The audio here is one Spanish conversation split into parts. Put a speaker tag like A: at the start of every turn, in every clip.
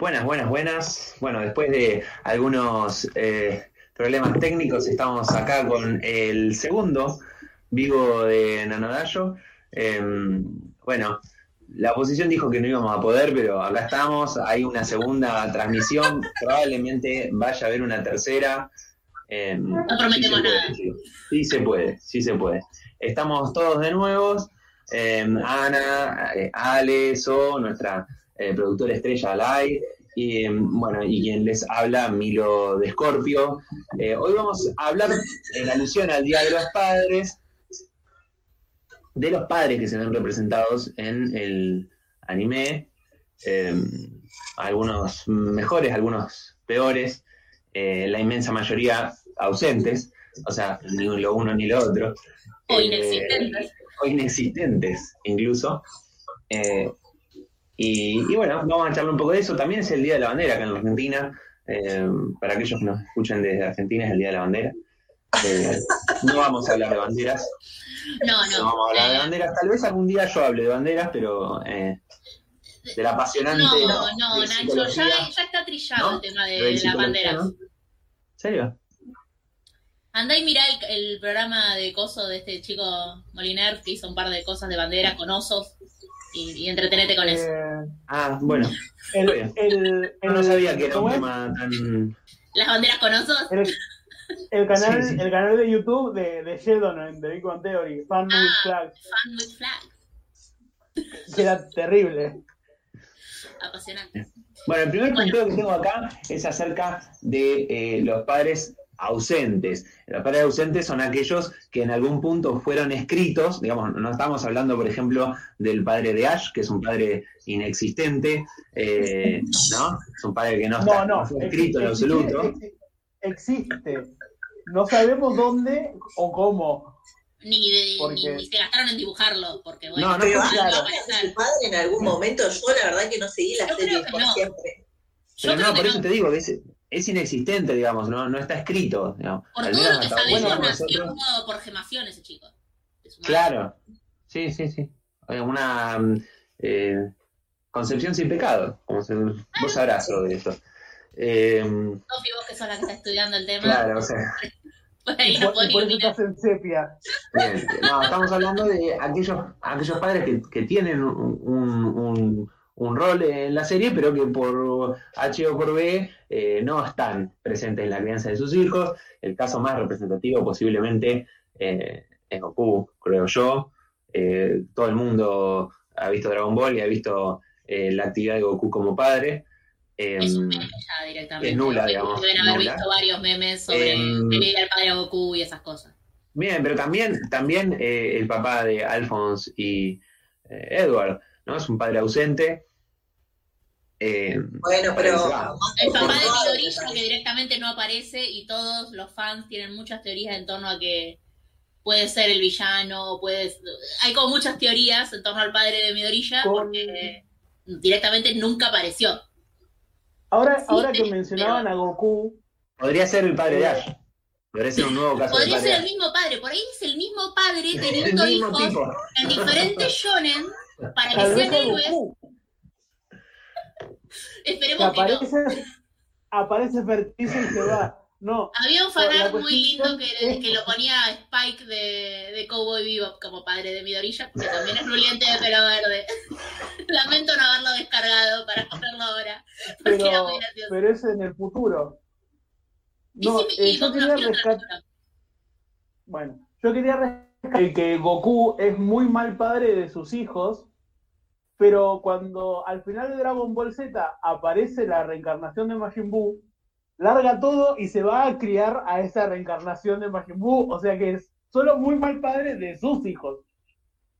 A: Buenas, buenas, buenas. Bueno, después de algunos eh, problemas técnicos, estamos acá con el segundo vivo de Nanodayo. Em, bueno, la oposición dijo que no íbamos a poder, pero acá estamos. Hay una segunda transmisión. Probablemente vaya a haber una tercera.
B: Em, no prometemos nada.
A: Sí, se puede, sí se puede. Estamos todos de nuevo. Em, Ana, eh, Ale, So, nuestra eh, productor estrella Lai, y bueno, y quien les habla, Milo de Scorpio. Eh, hoy vamos a hablar en alusión al Día de los Padres, de los padres que se ven representados en el anime, em, algunos mejores, algunos peores, eh, la inmensa mayoría ausentes, o sea, ni lo uno ni lo otro.
B: O inexistentes.
A: o inexistentes, incluso. Y, bueno, vamos a charlar un poco de eso. También es el Día de la Bandera acá en Argentina. Eh, para aquellos que nos escuchan desde Argentina es el Día de la Bandera. Eh, no vamos a hablar de banderas.
B: No, no.
A: No vamos a hablar de banderas. Tal vez algún día yo hable de banderas, pero eh, de la apasionante.
B: No, no, Nacho, ya, ya, está trillado el tema de, de, la bandera. ¿En
A: serio?
B: Andá y mirá el, el, programa de coso de este chico Moliner que hizo un par de cosas de bandera con osos y, entretenete con eso. Eh,
A: ah, bueno.
C: El,
A: no sabía que era un tema tan.
B: Las banderas con osos.
C: El, canal, el canal de YouTube de, de Sheldon, de Big One Theory, Fan with ah, Flag.
B: Fan with Flag.
C: Que era terrible.
B: Apasionante.
A: Bueno, el primer punto que tengo acá es acerca de eh, los padres ausentes. Los padres ausentes son aquellos que en algún punto fueron escritos, digamos, no estamos hablando, por ejemplo, del padre de Ash, que es un padre inexistente, eh, ¿no? Es un padre que no, está, no, fue escrito en absoluto.
C: Existe, No sabemos dónde o cómo.
B: Ni, ni, se gastaron en dibujarlo, porque bueno,
D: no, no, pero claro. su padre en algún momento, yo la verdad que no seguí la serie por siempre.
A: Pero no, por eso te digo que es, es inexistente, digamos, no, no está escrito. Digamos.
B: Por todo lo que sabemos, nació por gemación ese chico.
A: Claro, sí, sí, sí. Una eh, concepción sin pecado, como se, vos sabrás de eso.
B: Eh, Sofi, vos que sos la que está estudiando el tema.
A: Claro, o sea.
B: Por ahí no por,
C: por eso estás en sepia.
A: Bien, no, estamos hablando de aquellos, aquellos padres que, que tienen un, un un rol en la serie, pero que por H o por B eh, no están presentes en la crianza de sus hijos. El caso más representativo posiblemente eh, es Goku, creo yo. Eh, todo el mundo ha visto Dragon Ball y ha visto la actividad de Goku como padre.
B: es un meme ya directamente.
A: Es nula, digamos.
B: Deben haber visto varios memes sobre el al padre Goku y esas cosas.
A: Bien, pero también, también el papá de Alphonse y Edward, ¿no? Es un padre ausente
D: eh, bueno, pero.
B: El papá de Midorilla que directamente no aparece y todos los fans tienen muchas teorías en torno a que puede ser el villano, puede. Hay como muchas teorías en torno al padre de Midorilla porque directamente nunca apareció.
C: Ahora, ahora que mencionaban a Goku.
A: Podría ser el padre de Ash. Podría ser un nuevo caso
B: Podría ser el mismo padre. Por ahí es el mismo padre teniendo hijos en diferentes shonen para que sean héroes. Esperemos
C: aparece,
B: que no.
C: Aparece Fertizo y se va. No.
B: Había un fanart muy lindo que, que, lo ponía Spike de, de Cowboy Bebop como padre de Midorilla, que también es ruliente de pelo verde. Lamento no haberlo descargado para ponerlo ahora.
C: Pero, pero es en el futuro. No, eh, yo quería rescatar. Bueno, yo quería rescatar que Goku es muy mal padre de sus hijos pero cuando al final de Dragon Ball Z aparece la reencarnación de Majin Buu, larga todo y se va a criar a esa reencarnación de Majin Buu, o sea que es solo muy mal padre de sus hijos.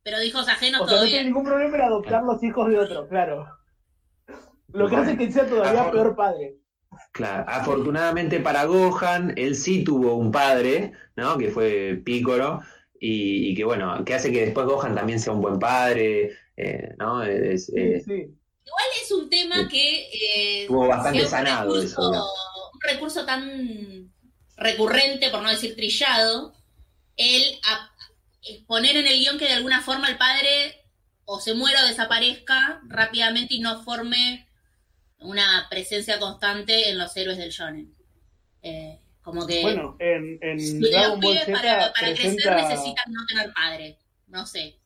B: Pero de hijos ajenos
C: o sea, no tiene ningún problema en adoptar los hijos de otro, claro. Lo que hace que sea todavía peor padre.
A: Claro, afortunadamente para Gohan, él sí tuvo un padre, ¿no? Que fue Piccolo, y, y, que bueno, que hace que después Gohan también sea un buen padre, eh, ¿no? Es,
B: Igual es un tema que...
A: Eh, estuvo bastante sanado
B: Un recurso tan recurrente, por no decir trillado, el poner en el guion que de alguna forma el padre o se muera o desaparezca rápidamente y no forme una presencia constante en los héroes del shonen. Eh, como que
C: bueno, en, en Dragon Ball Z
B: para, para crecer necesitan no tener padre, no sé.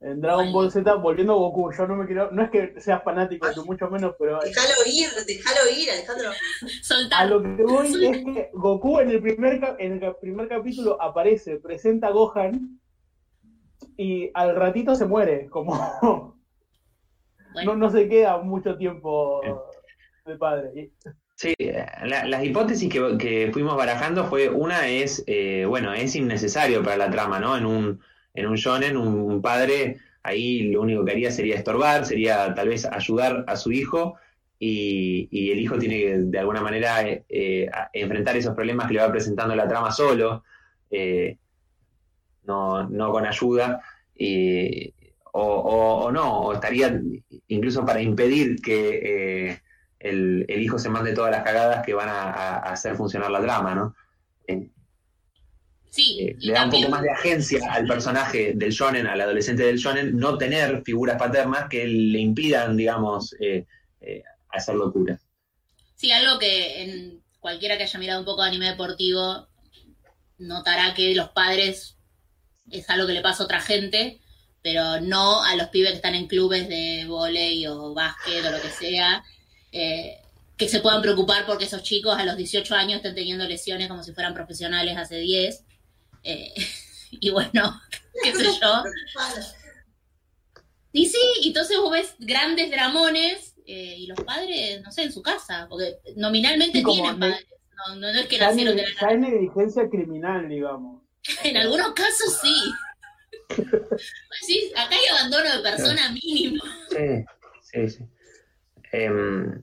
C: En Dragon Ball Z, volviendo a Goku, yo no me quiero, no es que seas fanático, ni mucho menos, pero.
D: Déjalo ir, déjalo ir, Alejandro.
C: A lo que voy es que Goku en el primer en el primer capítulo aparece, presenta a Gohan y al ratito se muere, como no, no se queda mucho tiempo de padre.
A: Sí, las hipótesis que, fuimos barajando fue, una es, eh, bueno, es innecesario para la trama, ¿no? En un, en un shonen, un, padre ahí lo único que haría sería estorbar, sería tal vez ayudar a su hijo y, el hijo tiene que de alguna manera eh, eh, enfrentar esos problemas que le va presentando la trama solo, no, no con ayuda. o, no, o estaría incluso para impedir que el, hijo se mande todas las cagadas que van a, hacer funcionar la trama, ¿no?
B: Eh, sí.
A: Eh, le da un poco más de agencia al personaje del shonen, al adolescente del shonen, no tener figuras paternas que le impidan, digamos, eh, hacer locuras.
B: Sí, algo que en cualquiera que haya mirado un poco de anime deportivo notará que los padres es algo que le pasa a otra gente, pero no a los pibes que están en clubes de volei o básquet o lo que sea, eh, que se puedan preocupar porque esos chicos a los 18 años estén teniendo lesiones como si fueran profesionales hace 10. Eh, y bueno, qué sé yo. Y sí, entonces vos ves grandes dramones eh, y los padres, no sé, en su casa, porque nominalmente tienen padres. No, no, es que nacieron de
C: la Hay negligencia criminal, digamos.
B: en algunos casos sí. sí. Acá hay abandono de persona mínimo.
A: Sí, sí, sí. Em, eh,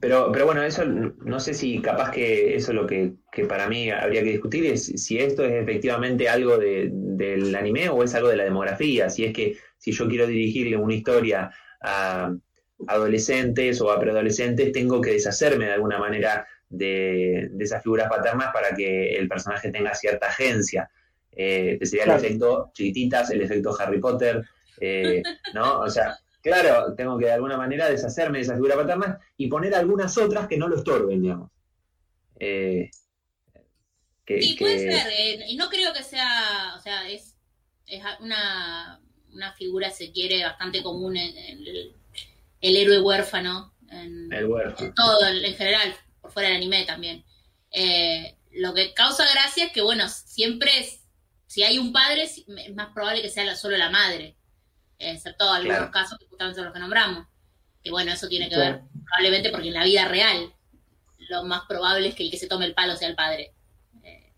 A: pero, pero bueno, eso no sé si capaz que eso es lo que, para mí habría que discutir, es si esto es efectivamente algo del anime o es algo de la demografía, si es que si yo quiero dirigirle una historia a adolescentes o a preadolescentes, tengo que deshacerme de alguna manera de, esas figuras paternas para que el personaje tenga cierta agencia. Eh, sería el efecto chiquititas, el efecto Harry Potter, eh, ¿no? O sea, Claro, tengo que de alguna manera deshacerme de esa figura paterna y poner algunas otras que no lo estorben, digamos.
B: Eh, sí, puede ser. Eh, y no creo que sea, o sea, es, es una, una figura, se quiere, bastante común en, el, héroe huérfano. En,
A: el huérfano.
B: todo, en general, por fuera del anime también. Eh, lo que causa gracia es que, bueno, siempre es, si hay un padre, es más probable que sea solo la madre excepto algunos casos que justamente son los que nombramos. Que bueno, eso tiene que ver probablemente porque en la vida real lo más probable es que el que se tome el palo sea el padre. Eh,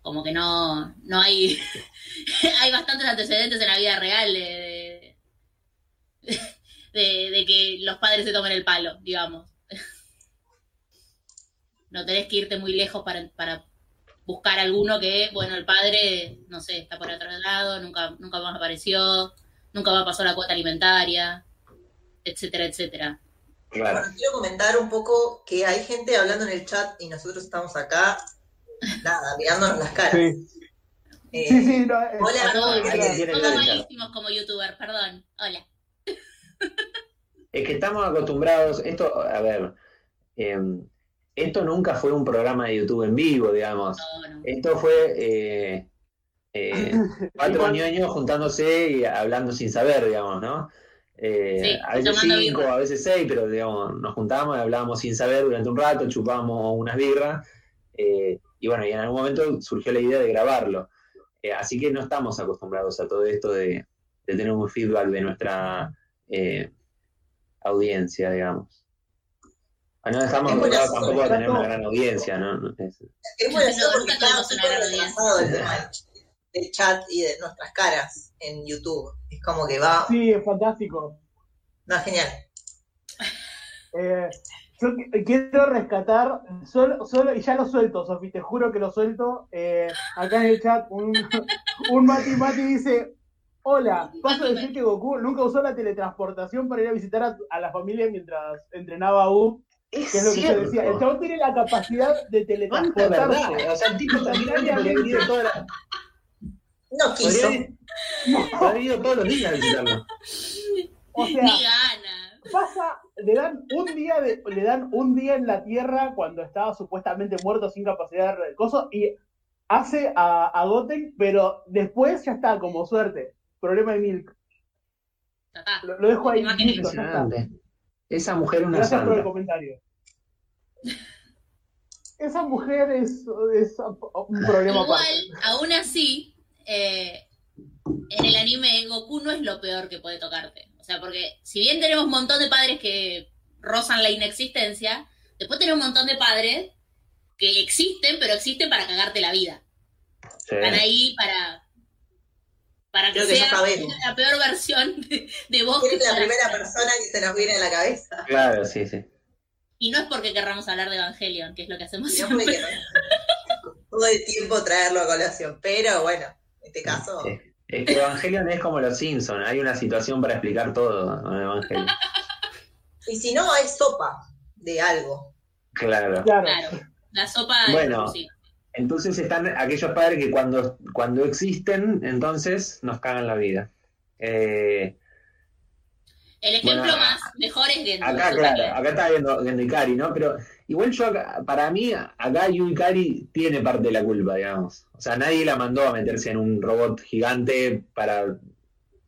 B: como que no, no hay, hay bastantes antecedentes en la vida real de, de, que los padres se tomen el palo, digamos. No tenés que irte muy lejos para, para buscar alguno que, bueno, el padre, no sé, está por otro lado, nunca, nunca más apareció, nunca va a pasar la cuota alimentaria, etcétera, etcétera.
D: Bueno, quiero comentar un poco que hay gente hablando en el chat y nosotros estamos acá, nada, mirándonos las caras. Sí.
C: Eh, sí, sí, no,
B: eh, hola, todos malísimos como youtuber, perdón. Hola.
A: Es que estamos acostumbrados, esto, a ver, em, esto nunca fue un programa de YouTube en vivo, digamos. Esto fue eh, eh, cuatro ñoños juntándose y hablando sin saber, digamos, ¿no? Eh, a veces cinco, a veces seis, pero digamos, nos juntábamos y hablábamos sin saber durante un rato, chupábamos unas birras, eh, y bueno, y en algún momento surgió la idea de grabarlo. Eh, así que no estamos acostumbrados a todo esto de, tener un feedback de nuestra audiencia, digamos. Ah, no estamos acostumbrados tampoco a tener una gran audiencia, ¿no?
D: Es, es bueno, una gran audiencia del chat y de nuestras caras en YouTube. Es como que va.
C: Sí, es fantástico.
D: No, genial.
C: Eh, yo quiero rescatar, solo, solo, y ya lo suelto, Sofi, te juro que lo suelto. Eh, acá en el chat, un, un Mati Mati dice: Hola, paso a decir que Goku nunca usó la teletransportación para ir a visitar a, la familia mientras entrenaba a U. Es que es lo que yo decía. El chavo tiene la capacidad de teletransportarse.
A: O sea, el tipo también había toda la
D: no quiso.
A: Ha ido todos los días a visitarlo.
B: O sea, Ni gana.
C: pasa, le dan un día de, le dan un día en la Tierra cuando estaba supuestamente muerto sin capacidad de coso y hace a, a Goten, pero después ya está, como suerte. Problema de Milk. Lo, lo, dejo ahí.
A: Esa mujer es una
C: Gracias por el comentario. Esa mujer es, es un problema
B: Igual, aún así, eh, en el anime Goku no es lo peor que puede tocarte. O sea, porque si bien tenemos un montón de padres que rozan la inexistencia, después tenemos un montón de padres que existen, pero existen para cagarte la vida. Están ahí para, para que, sea la peor versión de, vos.
D: Es la primera persona que se nos viene a la cabeza.
A: Claro, sí, sí.
B: Y no es porque querramos hablar de Evangelion, que es lo que hacemos siempre.
D: Todo el tiempo traerlo a colación, pero bueno, en este caso...
A: Es que Evangelion es como los Simpsons, hay una situación para explicar todo en Evangelion.
D: Y si no, hay sopa de algo.
A: Claro.
B: Claro. La sopa
A: bueno, entonces están aquellos padres que cuando, cuando existen, entonces nos cagan la vida. Eh,
B: el ejemplo más mejor es Gendo.
A: Acá, claro, acá está viendo Gendo Ikari, ¿no? Pero igual yo, para mí, acá Yu Ikari tiene parte de la culpa, digamos. O sea, nadie la mandó a meterse en un robot gigante para.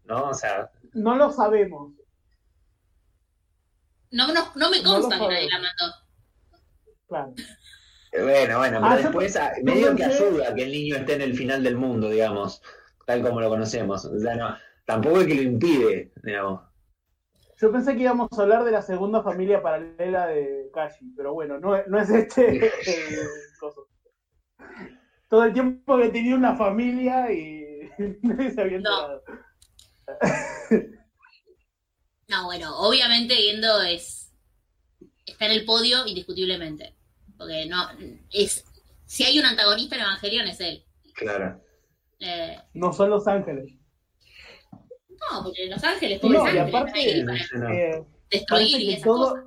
A: ¿No? O sea.
C: No lo sabemos.
B: No, no, no me consta que nadie la mandó.
C: Claro.
A: Bueno, bueno, pero ah, después medio que ayuda que el niño esté en el final del mundo, digamos, tal como lo conocemos. O sea, no, tampoco es que lo impide, digamos.
C: Yo pensé que íbamos a hablar de la segunda familia paralela de Kashi, pero bueno, no, no es este Todo el tiempo que tenía una familia y nadie se había enterado.
B: No. bueno, obviamente Yendo es está en el podio indiscutiblemente. Porque no es si hay un antagonista en Evangelion es él.
A: Claro.
B: Eh,
C: no son los ángeles.
B: No, porque Los Ángeles, pobres no, ángeles, aparte, eh, destruir y esas todo, cosas.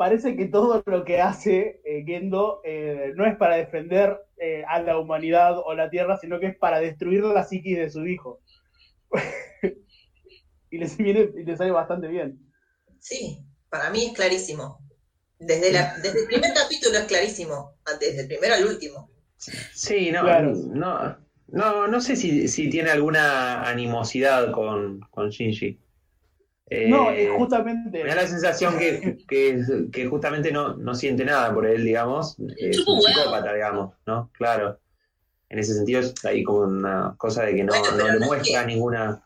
C: Parece que todo lo que hace eh, Gendo eh, no es para defender eh, a la humanidad o la Tierra, sino que es para destruir la psiquis de su hijo. y les, viene, y les sale bastante bien.
D: Sí, para mí es clarísimo. Desde, la, desde el primer capítulo es clarísimo, desde el primero al último.
A: Sí, no, claro. no, no, no sé si, si tiene alguna animosidad con, con Shinji.
C: no, eh, justamente.
A: Me da la sensación que, que, que, justamente no, no siente nada por él, digamos. Es un psicópata, digamos, ¿no? Claro. En ese sentido, hay como una cosa de que no, no le muestra ninguna.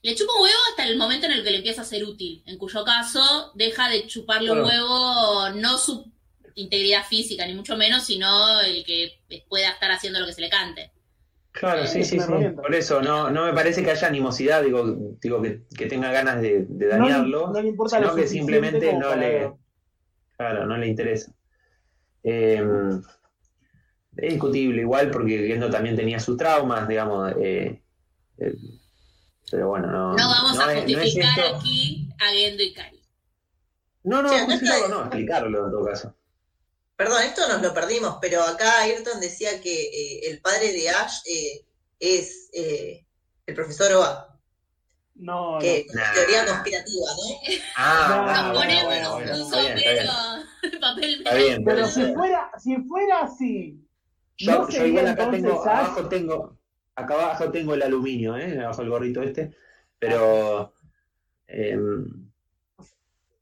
B: Le chupa un huevo hasta el momento en el que le empieza a ser útil, en cuyo caso deja de chuparle un huevo no su integridad física, ni mucho menos, sino el que pueda estar haciendo lo que se le cante.
A: Claro, sí, sí, sí. Por eso, no, no me parece que haya animosidad, digo, digo que, que tenga ganas de, de dañarlo,
C: no, le importa
A: sino que simplemente no le, claro, no le interesa. Eh, es discutible igual porque Gendo también tenía sus traumas, digamos, eh, eh, pero bueno, no.
B: No vamos a justificar aquí a Gendo y Cari.
A: No, no, no, no, explicarlo en todo caso.
D: Perdón, esto nos lo perdimos, pero acá Ayrton decía que eh, el padre de Ash eh, es eh, el profesor Oa.
C: No,
D: que
C: no.
D: teoría conspirativa, ¿no?
A: Ah,
B: nos ponemos un sombrero, papel
A: Está bien,
C: pero si fuera, si fuera así.
A: Yo,
C: ¿no
A: yo igual acá tengo, Ash? abajo tengo, acá abajo tengo el aluminio, ¿eh? Abajo el gorrito este, pero eh,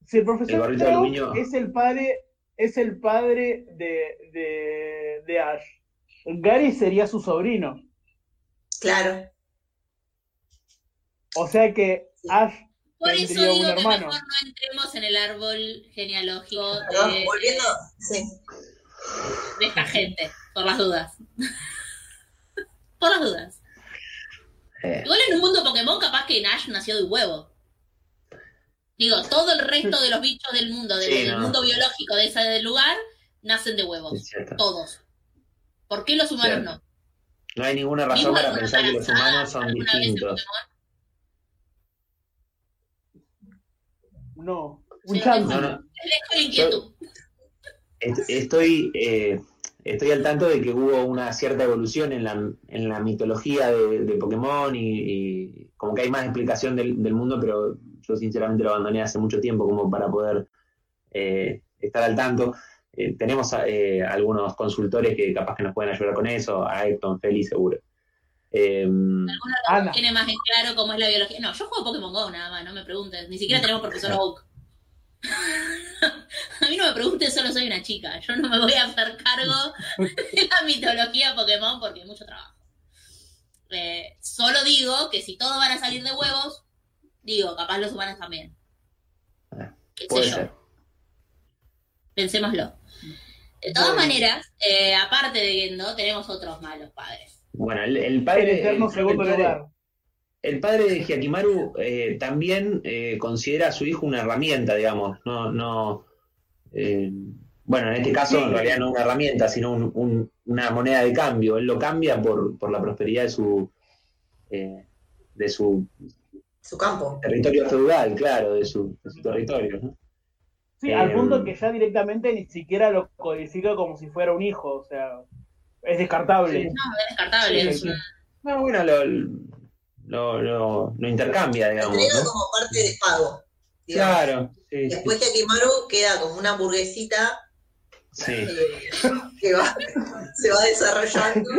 C: si el profesor el gorrito de aluminio es el padre es el padre de, de, de Ash. Gary sería su sobrino.
D: Claro.
C: O sea que Ash
B: por eso digo un hermano. que mejor no entremos en el árbol genealógico de,
D: volviendo, sí.
B: de esta gente, por las dudas. por las dudas.
A: eh.
B: Igual en un mundo Pokémon capaz que Nash nació de huevo. Digo, todo el resto de los bichos del mundo, del,
A: Sí,
B: del
A: no.
B: mundo biológico de ese lugar, nacen de huevos. Todos. ¿Por qué los humanos
A: Cierto.
B: no?
A: No hay ninguna razón
B: ¿Vimos
A: para pensar que los humanos son distintos.
C: No, un chance.
A: No, no. Estoy, eh, estoy al tanto de que hubo una cierta evolución en la, en la mitología de, de Pokémon y, y como que hay más explicación del, del mundo, pero yo sinceramente lo abandoné hace mucho tiempo como para poder eh, estar al tanto. Eh, tenemos eh, algunos consultores que capaz que nos pueden ayudar con eso, a Ayrton, Feli, seguro.
B: Algunos tiene más en claro cómo es la biología. No, yo juego Pokémon Go nada más, no me preguntes. Ni siquiera tenemos profesor Oak. a mí no me preguntes, solo soy una chica. Yo no me voy a hacer cargo de la mitología Pokémon porque hay mucho trabajo. solo digo que si todos van a salir de huevos, digo, capaz los humanos también. ¿Qué sé yo? pensémoslo. De todas maneras, eh, aparte de Gendo, tenemos otros malos padres.
A: Bueno, el, padre. El, padre, de Hyakimaru eh, también eh, considera a su hijo una herramienta, digamos. No, no. bueno, en este caso, en realidad no una herramienta, sino una moneda de cambio. Él lo cambia por, por la prosperidad de su. de su.
D: Su campo.
A: Territorio feudal, claro, de su, de su territorio. ¿no?
C: Sí, al punto em, que ya directamente ni siquiera lo codifica como si fuera un hijo, o sea, es descartable.
B: No, es descartable.
A: No, bueno, lo, lo, lo, intercambia, digamos.
D: Lo como parte de pago.
A: Claro.
D: Después que Akimaru queda como una hamburguesita sí. Eh, que va, se va desarrollando.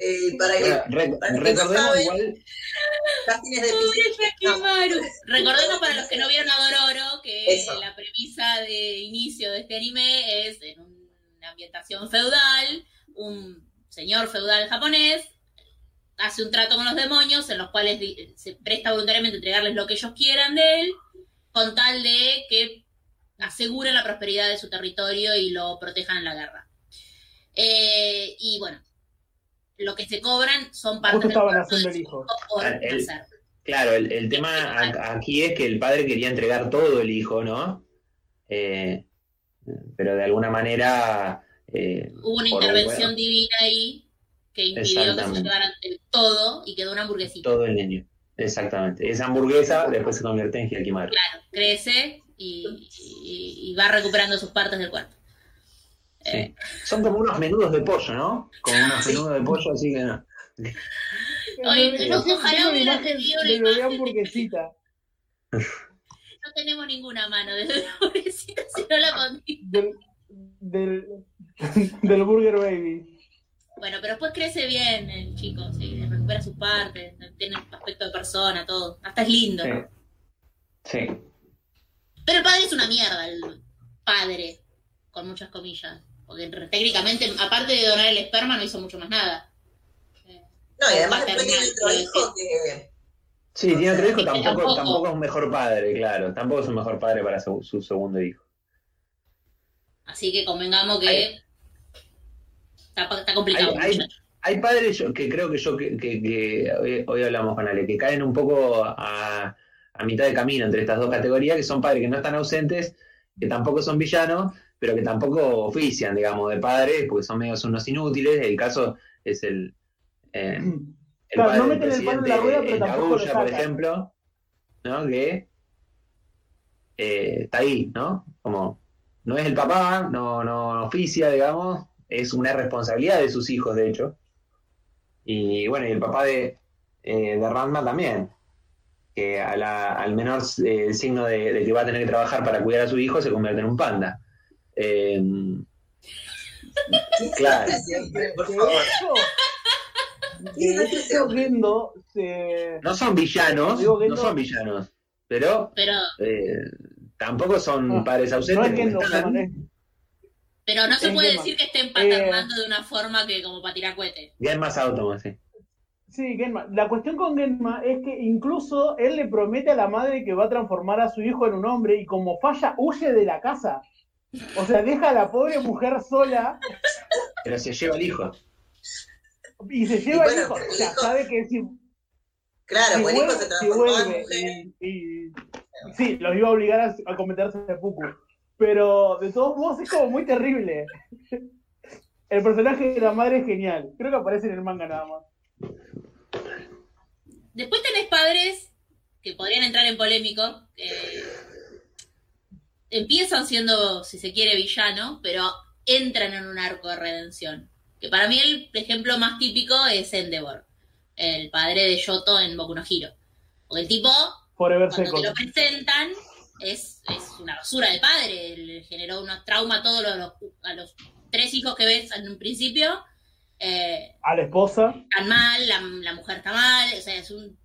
D: Eh, para que,
A: recordemos igual.
B: Recordemos para los que no vieron a Dororo que la premisa de inicio de este anime es en una ambientación feudal, un señor feudal japonés hace un trato con los demonios en los cuales se presta voluntariamente a entregarles lo que ellos quieran de él, con tal de que aseguren la prosperidad de su territorio y lo protejan en la guerra. Eh, y bueno, lo que se cobran son partes
C: del estaban haciendo el hijo.
A: claro, el, tema aquí es que el padre quería entregar todo el hijo, ¿no? Eh, pero de alguna manera...
B: Eh, Hubo una intervención divina ahí que impidió que se llevaran todo y quedó una hamburguesita.
A: Todo el niño, exactamente. Esa hamburguesa después se convierte en Hiakimaru.
B: Claro, crece y, va recuperando sus partes del cuerpo.
A: Eh, Son como unos menudos de pollo, ¿no? Como unos menudos de pollo, así que no.
B: Oye, no, ojalá hubiera tenido la
C: imagen hamburguesita.
B: No tenemos ninguna mano de la hamburguesita si no la contigo.
C: Del, del, del Burger Baby.
B: Bueno, pero después crece bien el chico, sí, recupera sus partes, tiene aspecto de persona, todo. Hasta es lindo.
A: Sí. sí.
B: Pero el padre es una mierda, el padre, con muchas comillas. Porque técnicamente, aparte de donar el esperma, no hizo mucho más nada.
D: No, y además después tiene otro hijo que...
A: Sí, tiene otro hijo, tampoco, tampoco, es un mejor padre, claro. Tampoco es un mejor padre para su, segundo hijo.
B: Así que convengamos que está, complicado.
A: Hay, padres que creo que yo, que, que, hoy, hablamos con Ale, que caen un poco a a mitad de camino entre estas dos categorías, que son padres que no están ausentes, que tampoco son villanos, pero que tampoco ofician, digamos, de padres, porque son medios unos inútiles. El caso es el. Eh,
C: el claro, no meten el palo en la rueda, pero tampoco
A: lo por ejemplo, ¿no? Que eh, está ahí, ¿no? Como no es el papá, no, no oficia, digamos, es una responsabilidad de sus hijos, de hecho. Y bueno, y el papá de, eh, de Ranma también que al menor eh, signo de, que va a tener que trabajar para cuidar a su hijo se convierte en un panda. Eh, claro. no son villanos, no son villanos, pero, eh, tampoco son padres ausentes.
B: pero no se puede decir que estén paternando de una forma que como para tirar cohetes.
A: Bien más autómatas, sí.
C: Sí, Genma. La cuestión con Genma es que incluso él le promete a la madre que va a transformar a su hijo en un hombre y como falla, huye de la casa. O sea, deja a la pobre mujer sola.
A: Pero se lleva al hijo.
C: Y se lleva al hijo. O sea, sabe que si.
D: Claro, pues el hijo se transforma en mujer.
C: Y, sí, los iba a obligar a, a cometerse Puku. Pero de todos modos es como muy terrible. El personaje de la madre es genial. Creo que aparece en el manga nada más.
B: Después tenés padres que podrían entrar en polémico, empiezan siendo, si se quiere, villano, pero entran en un arco de redención. Que para mí el ejemplo más típico es Endeavor, el padre de Yoto en Boku no Hero. Porque el tipo
C: Forever
B: Cuando te lo presentan, es, es, una basura de padre. Le generó un trauma a todos los, a los tres hijos que ves en un principio.
C: Eh, a la esposa.
B: Están mal, la, la, mujer está mal, o sea, es un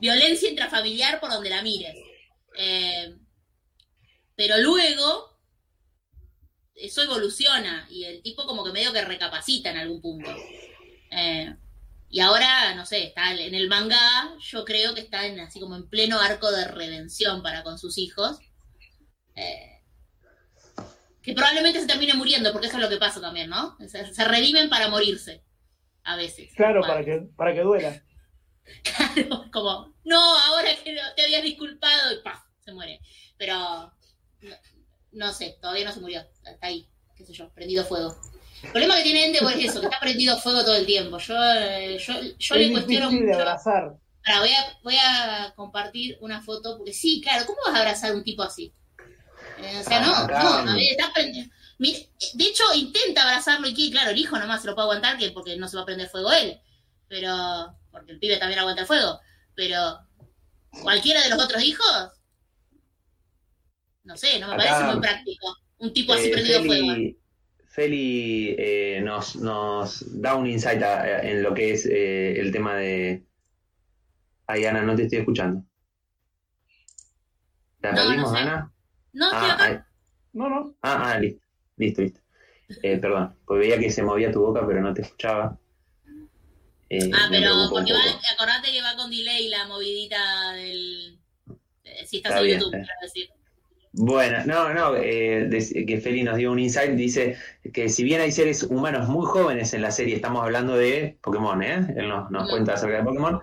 B: violencia intrafamiliar por donde la mires. Eh, pero luego eso evoluciona y el tipo como que medio que recapacita en algún punto. Eh, y ahora, no sé, está en el manga, yo creo que está en, así como en pleno arco de redención para con sus hijos. Eh, que probablemente se termine muriendo, porque eso es lo que pasa también, ¿no? Se, se redimen para morirse, a veces.
C: Claro, para que, para que duela.
B: Claro, como, no, ahora que te habías disculpado y ¡paf! se muere. Pero, no, sé, todavía no se murió. Está ahí, qué sé yo, prendido fuego. El problema que tiene Endeavor es eso, que está prendido fuego todo el tiempo. Yo, eh, yo, yo le cuestiono mucho.
C: De abrazar.
B: Ahora, voy a, voy a compartir una foto, porque sí, claro, ¿cómo vas a abrazar a un tipo así? Eh, o sea, no, ah, no, a ver, está prendido. De hecho, intenta abrazarlo y claro, el hijo nomás se lo puede aguantar que porque no se va a prender fuego él. Pero, porque el pibe también aguanta el fuego. Pero, cualquiera de los otros hijos, no sé, no me parece muy práctico. Un tipo así eh, prendido Feli, fuego.
A: Feli eh, nos, nos da un insight en lo que es eh, el tema de. Ay, Ana, no te estoy escuchando. ¿La perdimos, Ana?
B: No, ah,
C: No, no.
A: Ah, ah, listo. Listo, listo. perdón, porque veía que se movía tu boca, pero no te escuchaba.
B: ah, pero porque va, acordate que va con delay la movidita del. Si estás en YouTube, quiero decir.
A: Bueno, no, no, eh, que Feli nos dio un insight, dice que si bien hay seres humanos muy jóvenes en la serie, estamos hablando de Pokémon, ¿eh? Él nos, nos cuenta acerca de Pokémon,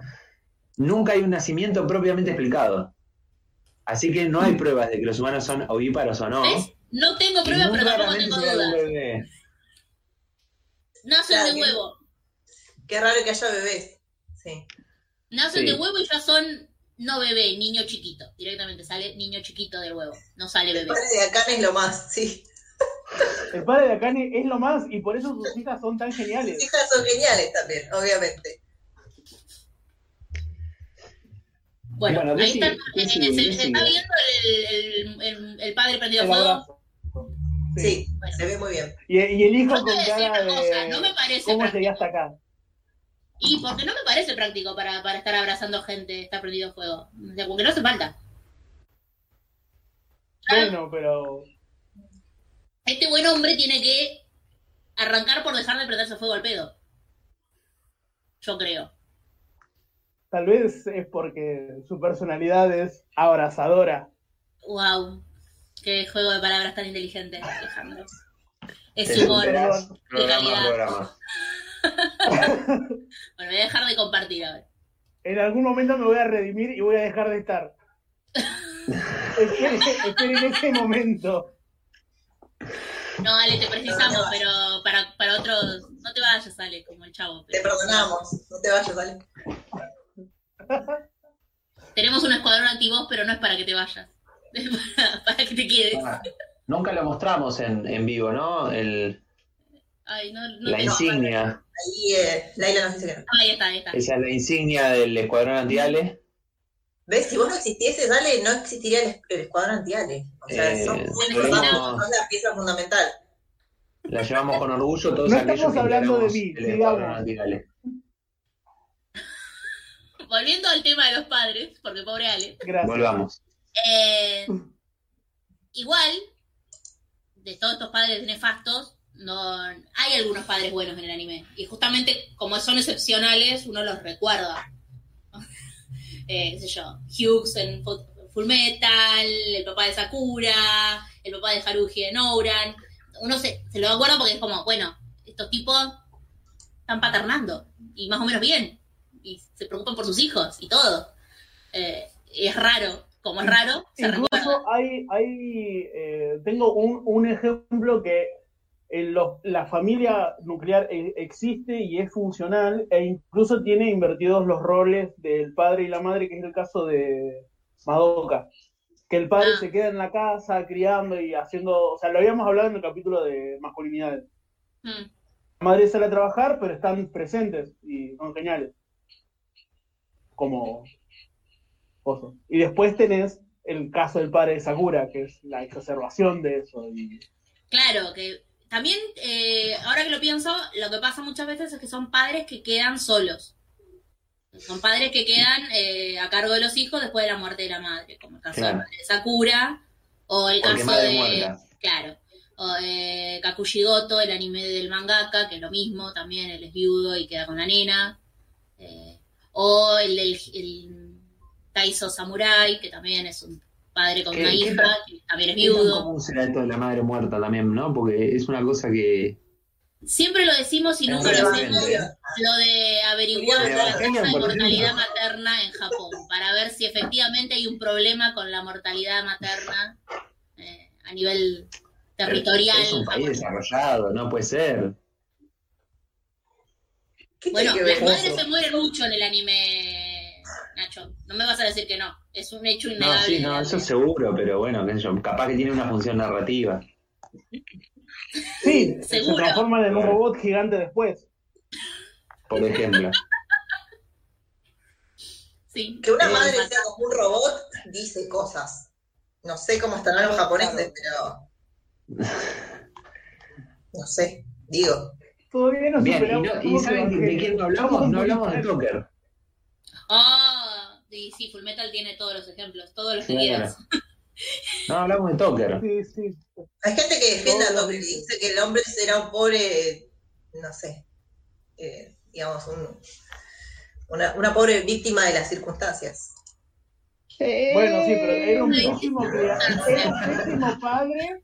A: nunca hay un nacimiento propiamente explicado. Así que no hay pruebas de que los humanos son ovíparos o no.
B: No tengo pruebas, pero tampoco tengo dudas. Nacen de huevo.
D: Qué raro que haya bebés. Sí.
B: Nacen de huevo y ya son no bebé, niño chiquito. Directamente sale niño chiquito del huevo. No sale bebé.
D: El padre de Akane es lo más, sí.
C: El padre de Akane es lo más y por eso sus hijas son tan geniales.
D: Sus hijas son geniales también, obviamente.
B: Bueno, ahí está, se, está viendo el, el, el, padre prendido fuego.
D: Sí, se ve muy bien.
C: Y, y el hijo con cara de...
B: no me parece
C: ¿Cómo llegué hasta acá?
B: Y porque no me parece práctico para, para estar abrazando gente, está prendido fuego. O sea, porque no hace falta.
C: Bueno, pero.
B: Este buen hombre tiene que arrancar por dejar de prenderse fuego al pedo. Yo creo.
C: Tal vez es porque su personalidad es abrazadora.
B: Wow. Qué juego de palabras tan inteligente, Alejandro. Es humor.
A: Programa, programa.
B: bueno, voy a dejar de compartir ahora.
C: En algún momento me voy a redimir y voy a dejar de estar. esperen, en ese momento.
B: No, Ale, te precisamos, pero para, para otros. No te vayas, Ale, como el chavo.
D: Te perdonamos, no te vayas, Ale.
B: Tenemos un escuadrón anti-voz, pero no es para que te vayas. Es para, que te quedes. Ah,
A: nunca lo mostramos en, en vivo, ¿no? El, la insignia.
D: Ahí eh, Laila nos dice que no.
B: Ahí está, ahí está.
A: Esa es la insignia del escuadrón antiale.
D: ¿Ves? Si vos no existieses, Dale, no existiría el, escuadrón antiale. O sea, eh, son muy importantes, son la pieza fundamental.
A: La llevamos con orgullo todos
C: no
A: aquellos
C: estamos hablando de mí,
A: el escuadrón antiale.
B: Volviendo al tema de los padres, porque pobre Ale.
C: Gracias.
A: Volvamos.
B: Eh, igual, de todos estos padres nefastos, no hay algunos padres buenos en el anime. Y justamente como son excepcionales, uno los recuerda. eh, qué sé yo, Hughes en Full Metal, el papá de Sakura, el papá de Haruhi en Ouran. Uno se, se lo acuerda porque es como, bueno, estos tipos están paternando y más o menos bien. Y se preocupan por sus hijos y todo. Eh, es raro, como es raro, se
C: Incluso hay, hay eh, tengo un, un ejemplo que la familia nuclear existe y es funcional e incluso tiene invertidos los roles del padre y la madre, que es el caso de Madoka. Que el padre ah. se queda en la casa criando y haciendo, o sea, lo habíamos hablado en el capítulo de masculinidades. Hmm. La madre sale a trabajar, pero están presentes y son geniales. Como, Y después tenés el caso del padre de Sakura, que es la exacerbación de eso.
B: Claro, que también, eh, ahora que lo pienso, lo que pasa muchas veces es que son padres que quedan solos. Son padres que quedan eh, a cargo de los hijos después de la muerte de la madre, como el caso de Sakura, o el caso de. Claro. O de Kakushigoto, el anime del mangaka, que es lo mismo, también él es viudo y queda con la nena. Eh, o el del el Taiso Samurai, que también es un padre con una hija, que también es viudo.
A: ¿Cómo será esto de la madre muerta también, no? Porque es una cosa que
B: Siempre lo decimos y nunca lo hacemos, lo de averiguar la tasa de mortalidad materna en Japón, para ver si efectivamente hay un problema con la mortalidad materna eh, a nivel territorial.
A: Es un país desarrollado, no puede ser.
B: Bueno, las madres se mueren mucho en el anime, Nacho. No me vas a decir que no. Es un hecho innegable.
A: No, sí, no, eso seguro, pero bueno, qué sé yo, capaz que tiene una función narrativa.
C: Sí, se transforman en un robot gigante después.
A: Por ejemplo.
B: Sí.
D: Que una eh, madre sea como un robot dice cosas. No sé cómo estarán los japoneses, pero. No sé, digo.
C: Todavía no
A: Bien, y, no, ¿y saben de quién no hablamos? No hablamos de Toker.
B: Ah, y sí, Fullmetal tiene todos los ejemplos, todos los que quieras.
A: No, hablamos de Toker.
C: Sí, sí.
D: Hay gente que defiende a Toker y dice que el hombre será un pobre, no sé, eh, digamos, un, una, una, pobre víctima de las circunstancias.
C: Bueno, sí, pero era un pésimo, era un pésimo padre.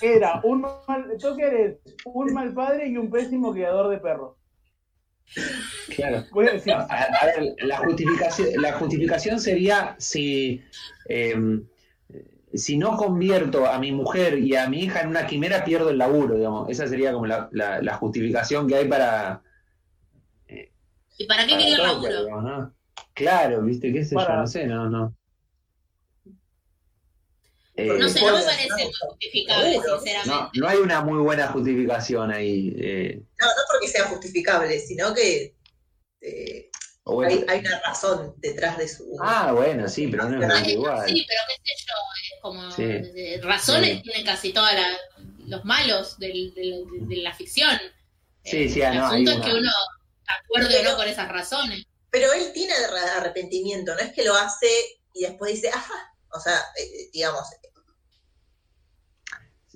C: Era un mal, Toker es un mal padre y un pésimo criador de perros.
A: Claro. Voy a, decir. a, ver, la justificación, la justificación sería si eh, si no convierto a mi mujer y a mi hija en una quimera, pierdo el laburo, digamos. Esa sería como la, la, justificación que hay para...
B: Eh, ¿Y para qué quería el laburo?
A: Claro, viste, qué sé yo, no sé, no, no.
B: Eh, no sé, no me parece justificable, sinceramente.
A: No, no hay una muy buena justificación ahí.
D: Eh. No, no porque sea justificable, sino que eh, hay, hay, una razón detrás de su.
A: Ah, bueno, sí, pero no es igual.
B: Sí, pero qué sé yo, es como. Razones tienen casi todos los malos de, de, la ficción.
A: Sí, sí, ah,
B: El
A: no,
B: asunto es que uno acuerde o no con esas razones.
D: Pero él tiene arrepentimiento, no es que lo hace y después dice, ajá. O sea, eh, digamos.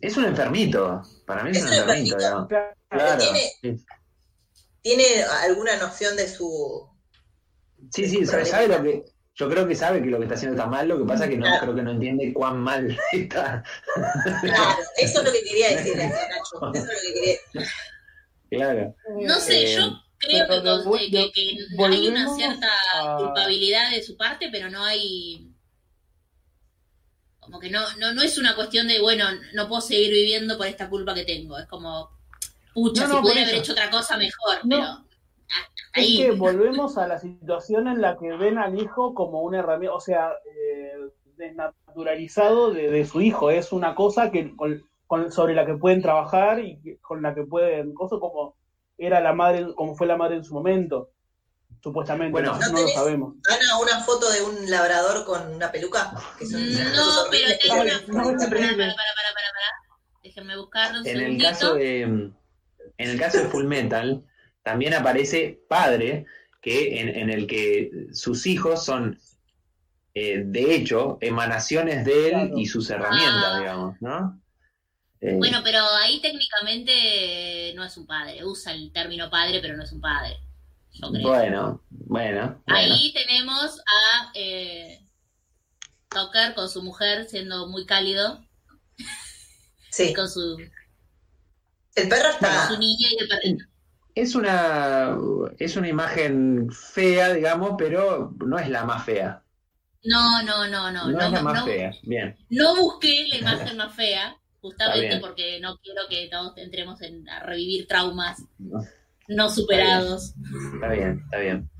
A: Es un enfermito. Para mí es, un enfermito.
D: Claro. Tiene, tiene alguna noción de su
A: Sí, sí, sabe lo que. Yo creo que sabe que lo que está haciendo está mal, lo que pasa es que no creo que no entiende cuán mal está.
D: Claro, eso es lo que quería decir, Nacho. Eso es lo que quería decir.
A: Claro.
B: No sé, yo eh, creo que, que, hay una cierta culpabilidad de su parte, pero no hay. Como que no, no, no es una cuestión de, bueno, no puedo seguir viviendo por esta culpa que tengo. Es como, pucha, si pudiera haber hecho otra cosa mejor, pero
C: es que volvemos a la situación en la que ven al hijo como una herramienta, o sea, eh, desnaturalizado de, su hijo. Es una cosa que sobre la que pueden trabajar y con la que pueden, cosa como era la madre, como fue la madre en su momento, supuestamente. Bueno, no, lo sabemos.
D: Ana, una foto de un labrador con una peluca.
B: no, pero tengo una foto. Para, para, para, para, Déjenme buscarlo.
A: en el caso de, en el caso de Full Metal también aparece padre, que en, el que sus hijos son, eh, de hecho, emanaciones de él y sus herramientas, ah. digamos, ¿no?
B: Eh, bueno, pero ahí técnicamente no es un padre, usa el término padre, pero no es un padre.
A: Bueno, bueno,
B: Ahí tenemos a eh, Tucker con su mujer siendo muy cálido.
D: Sí.
B: con su.
D: El perro está.
B: Con su niña y el perrito
A: es una, es una imagen fea, digamos, pero no es la más fea.
B: No, no, no, no.
A: No, es la más fea, bien.
B: No busqué la imagen más fea, justamente porque no quiero que todos entremos en, a revivir traumas no, superados.
A: Está bien, está bien.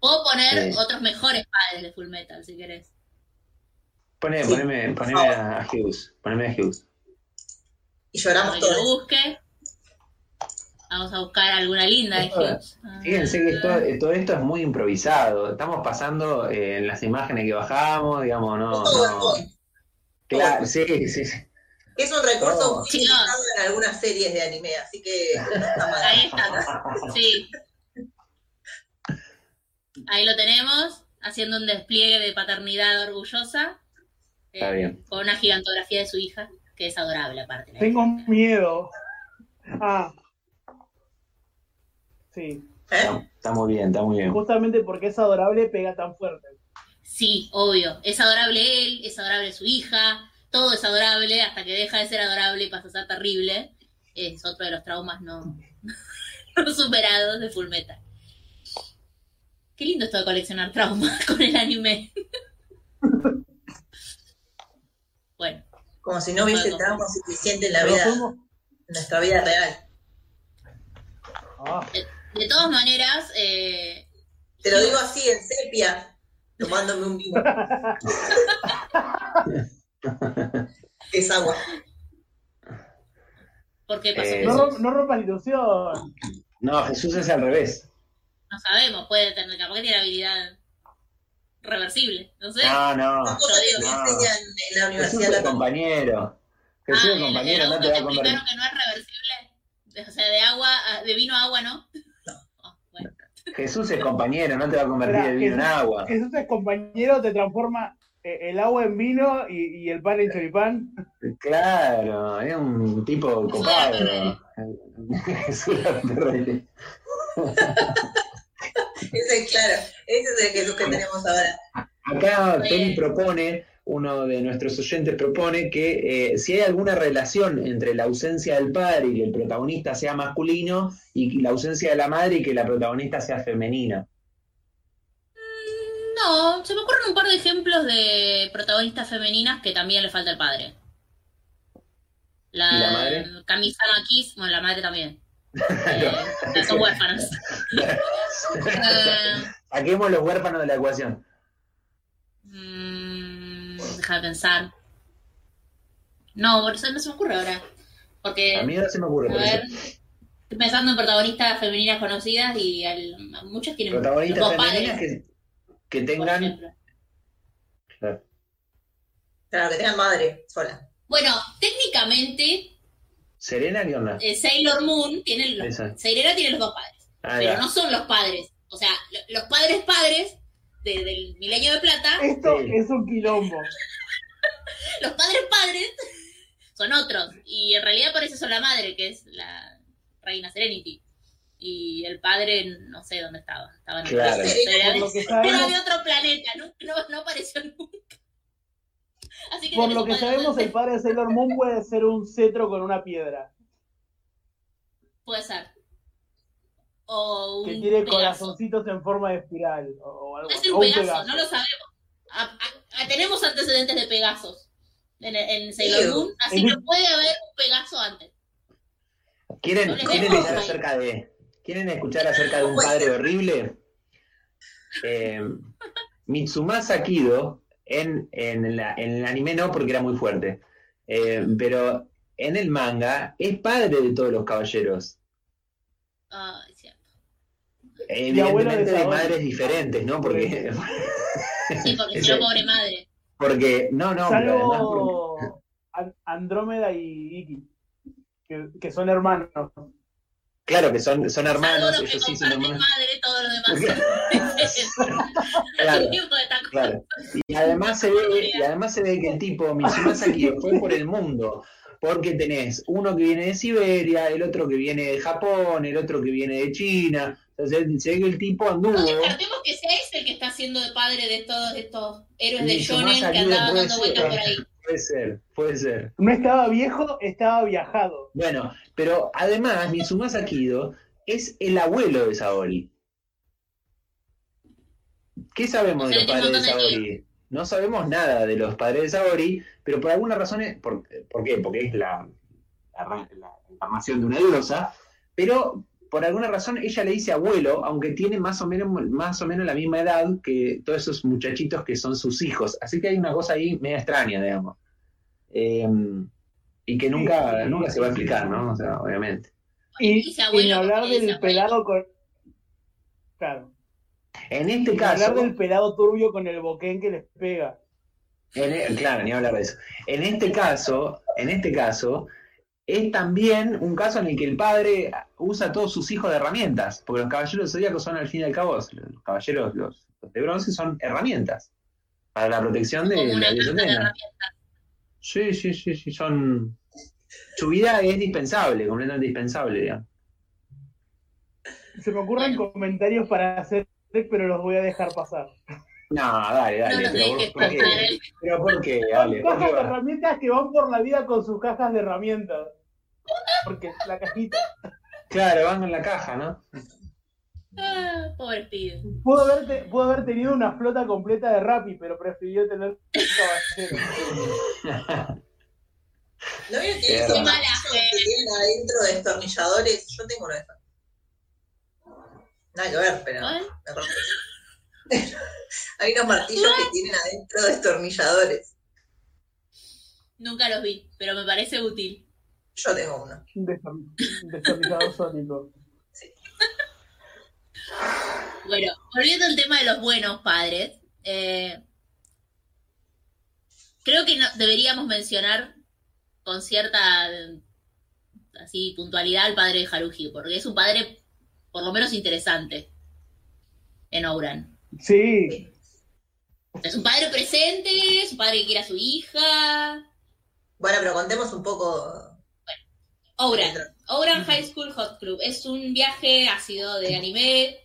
B: Puedo poner otros mejores padres de Full Metal, si querés.
A: Poné, poneme, poneme a Hughes, poneme a Hughes.
D: Y lloramos todos.
B: lo busque. Vamos a buscar alguna linda.
A: fíjense que eh, todo, esto es muy improvisado. Estamos pasando eh, en las imágenes que bajamos, digamos, no. Claro, sí, sí.
D: Es un recurso utilizado en algunas series de anime, así que
B: Ahí está. Sí. Ahí lo tenemos, haciendo un despliegue de paternidad orgullosa.
A: Está bien.
B: Con una gigantografía de su hija, que es adorable aparte.
C: Tengo miedo. Ah, Sí.
A: ¿Eh? Está, muy bien, está muy bien.
C: Justamente porque es adorable, pega tan fuerte.
B: Sí, obvio. Es adorable él, es adorable su hija, todo es adorable hasta que deja de ser adorable y pasa a ser terrible. Es otro de los traumas no, superados de Fullmetal. Qué lindo esto de coleccionar traumas con el anime. bueno.
D: Como si no hubiese trauma suficiente en la vida, en nuestra vida real.
B: Ah. Eh, de todas maneras. Eh,
D: Te lo digo así, en sepia, tomándome un vino. es agua.
B: ¿Por qué pasó?
C: Eh, no, no rompas ilusión.
A: No, Jesús es al revés.
B: No sabemos, puede tener, capaz que tiene habilidad reversible, no sé.
A: No, no.
D: no. en la universidad.
A: Jesús es compañero. Jesús ah, es compañero, no te va a convertir.
B: que no es reversible? O sea, de agua, de vino a agua, ¿no?
A: Jesús es compañero, no te va a convertir el vino en agua.
C: Jesús es compañero, te transforma el agua en vino y, el pan en choripán.
A: Claro, es un tipo copado. Jesús
D: Ese es claro, ese es el Jesús que tenemos ahora.
A: Acá Tony propone uno de nuestros oyentes propone que eh, si hay alguna relación entre la ausencia del padre y que el protagonista sea masculino y la ausencia de la madre y que la protagonista sea femenina.
B: No, se me ocurren un par de ejemplos de protagonistas femeninas que también le falta el padre. La,
A: ¿Y la madre?
B: Camisa Kiss, bueno, la madre también. eh, son huérfanos.
A: Saquemos los huérfanos de la ecuación.
B: Mm, deja de pensar. No, por eso no se me ocurre ahora. Porque,
A: a mí ahora se me ocurre.
B: A ver, estoy pensando en protagonistas femeninas conocidas y al, muchos tienen
A: protagonistas femeninas que, que, tengan.
D: Claro. claro, que tengan madre sola.
B: Bueno, técnicamente.
A: ¿Serena qué onda?
B: Eh, Sailor Moon tiene los, Serena tiene los dos padres. Ah, pero no son los padres. O sea, los padres padres del milenio de plata.
C: Esto es un quilombo.
B: Los padres padres son otros. Y en realidad por eso son la madre, que es la reina Serenity. Y el padre, no sé dónde estaba. Estaba en
A: claro.
B: Era, de, otro planeta, no, no, apareció nunca.
C: Así que por lo que sabemos, el padre de Sailor Moon puede ser un cetro con una piedra.
B: Puede ser o
C: que tiene corazoncitos en forma de espiral o, algo.
B: Es un, Pegaso, no lo sabemos. tenemos antecedentes de Pegasos en, en Sailor Moon, así que puede haber un Pegaso antes.
A: ¿Quieren, ¿quieren escuchar acerca de ¿Quieren escuchar acerca de un padre horrible? Eh, Mitsumasa Kido en, en, la, en, el anime no porque era muy fuerte, eh, pero en el manga es padre de todos los caballeros.
B: Ah,
A: Evidentemente de, madres diferentes, ¿no? Porque.
B: Sí, porque yo pobre madre.
A: Porque, no, no.
C: Salvo Andrómeda y Iki, que, son hermanos.
A: Claro, que son, son hermanos, ellos sí son hermanos.
B: madre, todos los demás.
A: claro, claro. Y además se ve, y además se ve que el tipo Mitsumasa aquí fue por el mundo porque tenés uno que viene de Siberia, el otro que viene de Japón, el otro que viene de China, se ve que el tipo anduvo. No
B: descartemos que sea ese el que está siendo de padre de todos estos héroes de Shonen que andaban dando vueltas por ahí.
A: Puede ser, puede ser.
C: No estaba viejo, estaba viajado.
A: Bueno, pero además, Mitsumasa Kido es el abuelo de Saori. ¿Qué sabemos de los padres de Saori? No sabemos nada de los padres de Saori, pero por alguna razón, ¿por, ¿por qué? Porque es la, la, la encarnación de una diosa, pero por alguna razón ella le dice abuelo, aunque tiene más o menos, más o menos la misma edad que todos esos muchachitos que son sus hijos. Así que hay una cosa ahí media extraña, digamos. Em, y que nunca, nunca se va a explicar, ¿no? O sea, obviamente.
C: y, y hablar del pelado con. Claro.
A: En este caso.
C: Hablar del pelado turbio con el boquén que les pega.
A: E, claro, ni hablar de eso. En este caso, en este caso, es también un caso en el que el padre usa a todos sus hijos de herramientas, porque los caballeros zodíacos son al fin y al cabo, los caballeros los, de bronce son herramientas para la protección de la diosa Sí, sí, sí, sí, son. Su vida es dispensable, completamente dispensable, digamos.
C: Se me ocurren comentarios para hacer, pero los voy a dejar pasar.
A: No, dale, dale. pero, por, qué? pero ¿por qué? Dale,
C: cajas de herramientas que van por la vida con sus cajas de herramientas. Porque la cajita.
A: Claro, van en la caja, ¿no?
B: Ah, pobre pibe.
C: Pudo haber, pudo haber tenido una flota completa de Rappi, pero prefirió tener un caballero.
D: ¿No vieron que esos que tienen adentro destornilladores? Yo tengo uno de esos. Nada que ver, pero Hay unos martillos que tienen adentro destornilladores.
B: Nunca los vi, pero me parece útil.
D: Yo tengo uno.
C: Un destornillador sónico. Sí.
B: Bueno, volviendo al tema de los buenos padres, eh, creo que deberíamos mencionar con cierta así puntualidad al padre de Haruhi, porque es un padre por lo menos interesante en Ouran.
C: Sí.
B: Es un padre presente, es un padre que quiere a su hija.
D: Bueno, pero contemos un poco.
B: Ouran. Ouran High School Hot Club. Es un viaje ácido de anime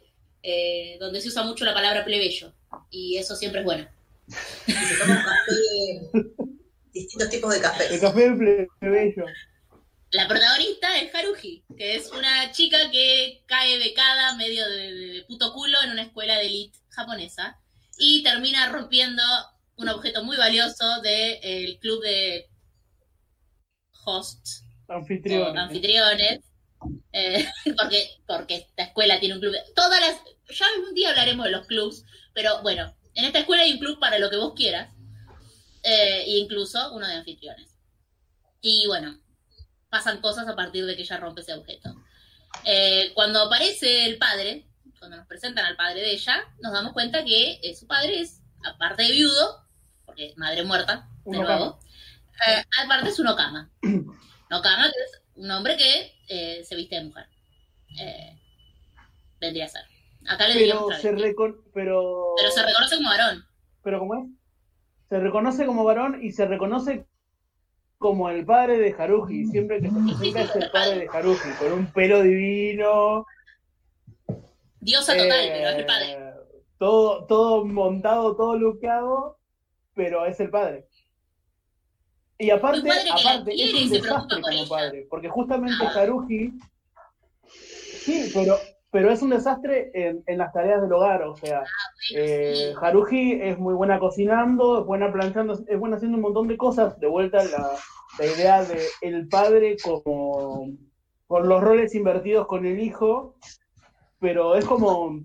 B: eh, donde se usa mucho la palabra plebeyo. Y eso siempre es bueno.
D: se toma café, distintos tipos de café.
C: El café plebeyo.
B: La protagonista es Haruhi, que es una chica que cae becada medio de, puto culo en una escuela de elite japonesa y termina rompiendo un objeto muy valioso del club de hosts
C: anfitriones,
B: anfitriones eh, porque, porque esta escuela tiene un club. Todas las. Ya algún día hablaremos de los clubs, pero bueno, en esta escuela hay un club para lo que vos quieras, eh, e incluso uno de anfitriones. Y bueno, pasan cosas a partir de que ella rompe ese objeto. Eh, cuando aparece el padre, cuando nos presentan al padre de ella, nos damos cuenta que su padre es, aparte de viudo, porque madre muerta, de nuevo, aparte es un Okama. Okama, que es un hombre que eh, se viste de mujer. Eh, vendría a ser. Acá le
C: pero se, pero...
B: pero se reconoce como varón.
C: ¿Pero cómo es? Se reconoce como varón y se reconoce como el padre de Haruji. Siempre que se presenta es el padre de Haruji, con un pelo divino.
B: Diosa total, pero es el padre. Eh,
C: todo, todo montado, todo luqueado, pero es el padre. Y aparte, aparte es un desastre como padre, porque justamente Haruji, sí, pero, pero es un desastre en, en las tareas del hogar, o sea, ah, eh, Haruji es muy buena cocinando, es buena planchando, es buena haciendo un montón de cosas, de vuelta la, la idea de el padre como con los roles invertidos con el hijo, pero es como...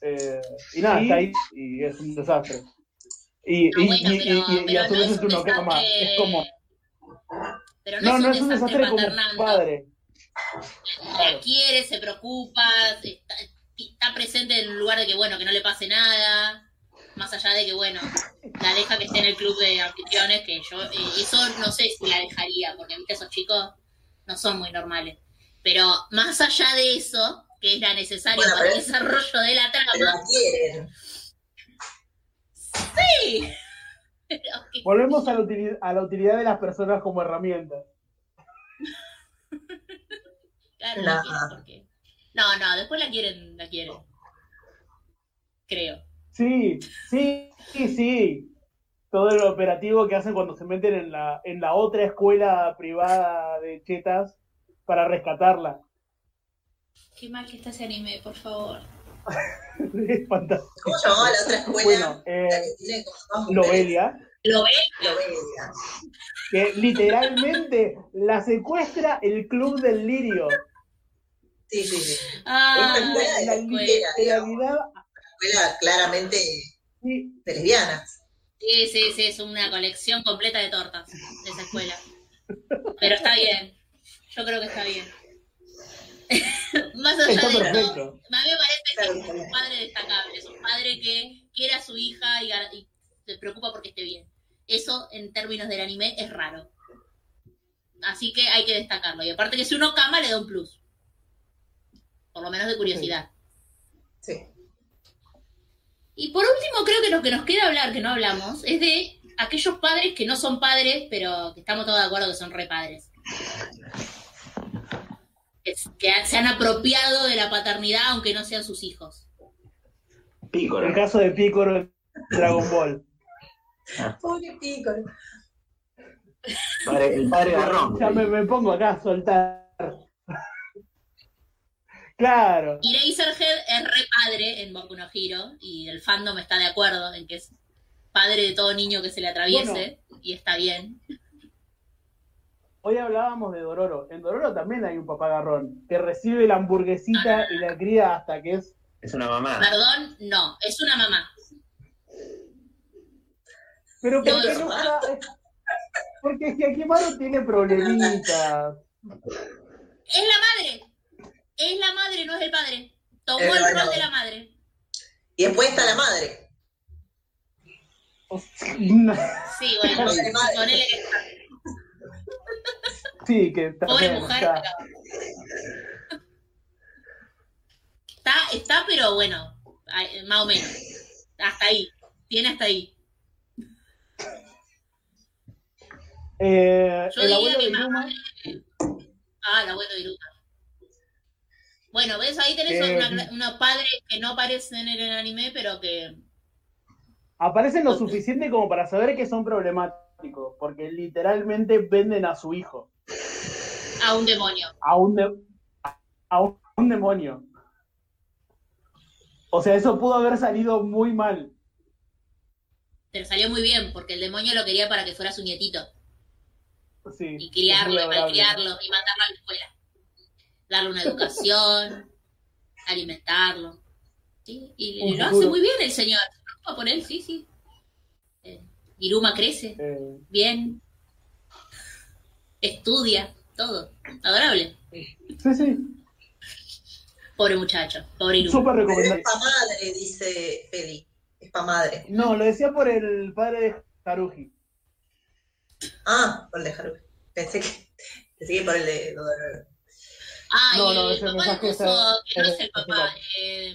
C: Eh, y nada, está ahí y es un desastre. Y, y, a su vez es uno que más. Es como.
B: no, no, es un desastre, como padre. quiere, se preocupa, está, presente en el lugar de que, bueno, que no le pase nada. Más allá de que, bueno, la deja que esté en el club de anfitriones, que yo, eh, eso no sé si la dejaría, porque viste, esos chicos no son muy normales. Pero más allá de eso, que era necesario para el desarrollo de la trama.
C: Volvemos a la, utilidad, a la utilidad de las personas como herramientas.
B: Claro, no. no, no, después la quieren, la quieren. Creo.
C: Sí, sí, sí, sí. Todo el operativo que hacen cuando se meten en la, en la otra escuela privada de chetas para rescatarla.
B: Qué mal que está ese anime, por favor.
D: ¿Cómo llamaba la otra escuela? Bueno, eh,
C: Lobelia.
D: Lobelia.
C: Que literalmente la secuestra el club del lirio.
D: Sí, sí, sí.
B: Ah,
D: es la escuela, escuela claramente de lesbianas.
B: Sí, sí, sí, es una colección completa de tortas de esa escuela. Pero está bien. Yo creo que está bien. Más allá de eso, a mí me parece que es un padre destacable, es un padre que quiere a su hija y, se preocupa porque esté bien. Eso, en términos del anime, es raro. Así que hay que destacarlo. Y aparte que si uno cama, le da un plus. Por lo menos de curiosidad.
D: Sí.
B: Y por último, creo que lo que nos queda hablar, que no hablamos, es de aquellos padres que no son padres, pero que estamos todos de acuerdo que son re Que, se han apropiado de la paternidad aunque no sean sus hijos.
C: Pícoro. El caso de Pícoro Dragon Ball.
D: Pobre Pícoro.
A: el padre Garrón.
C: Ya me, me, pongo acá a soltar. claro.
B: Y Razorhead es re padre en Boku no Hero y el fandom está de acuerdo en que es padre de todo niño que se le atraviese y está bien.
C: Hoy hablábamos de Dororo. En Dororo también hay un papá garrón que recibe la hamburguesita y la cría hasta que es.
A: Es una mamá.
B: Perdón, no, es una mamá.
C: Pero porque no, Porque si Akimaru tiene problemitas.
B: Es la madre. Es la madre, no es el padre. Tomó el rol de la madre.
D: Y después está la madre.
B: Sí, bueno, ponele que está.
C: Sí, que.
B: Pobre mujer. Está. está, pero bueno, más o menos. Hasta ahí. Tiene hasta ahí.
C: Eh,
B: Yo el diría que Iruma... Ah, el abuelo de Iruma. Bueno, ves, ahí tenés eh, unos padres que no aparecen en el anime, pero que...
C: Aparecen lo suficiente como para saber que son problemáticos, porque literalmente venden a su hijo.
B: A un demonio.
C: A un, a un, demonio. O sea, eso pudo haber salido muy mal.
B: Pero salió muy bien, porque el demonio lo quería para que fuera su nietito.
C: Sí,
B: y criarlo, y malcriarlo, y mandarlo a la escuela. Darle una educación, alimentarlo. Y, lo hace muy bien el señor. Se por él, sí, sí. Eh, Iruma crece. Eh. Bien. Estudia todo. Adorable.
C: Sí, sí.
B: Pobre muchacho, pobre Iruma.
C: Súper recomendable.
D: Es pa' madre, dice Feli. Es pa' madre.
C: No, lo decía por el padre de Haruji.
D: Ah, por el de Haruji. Pensé que, pensé que por el de...
B: Ah, no, no, el papá puso, que no es el papá, eh,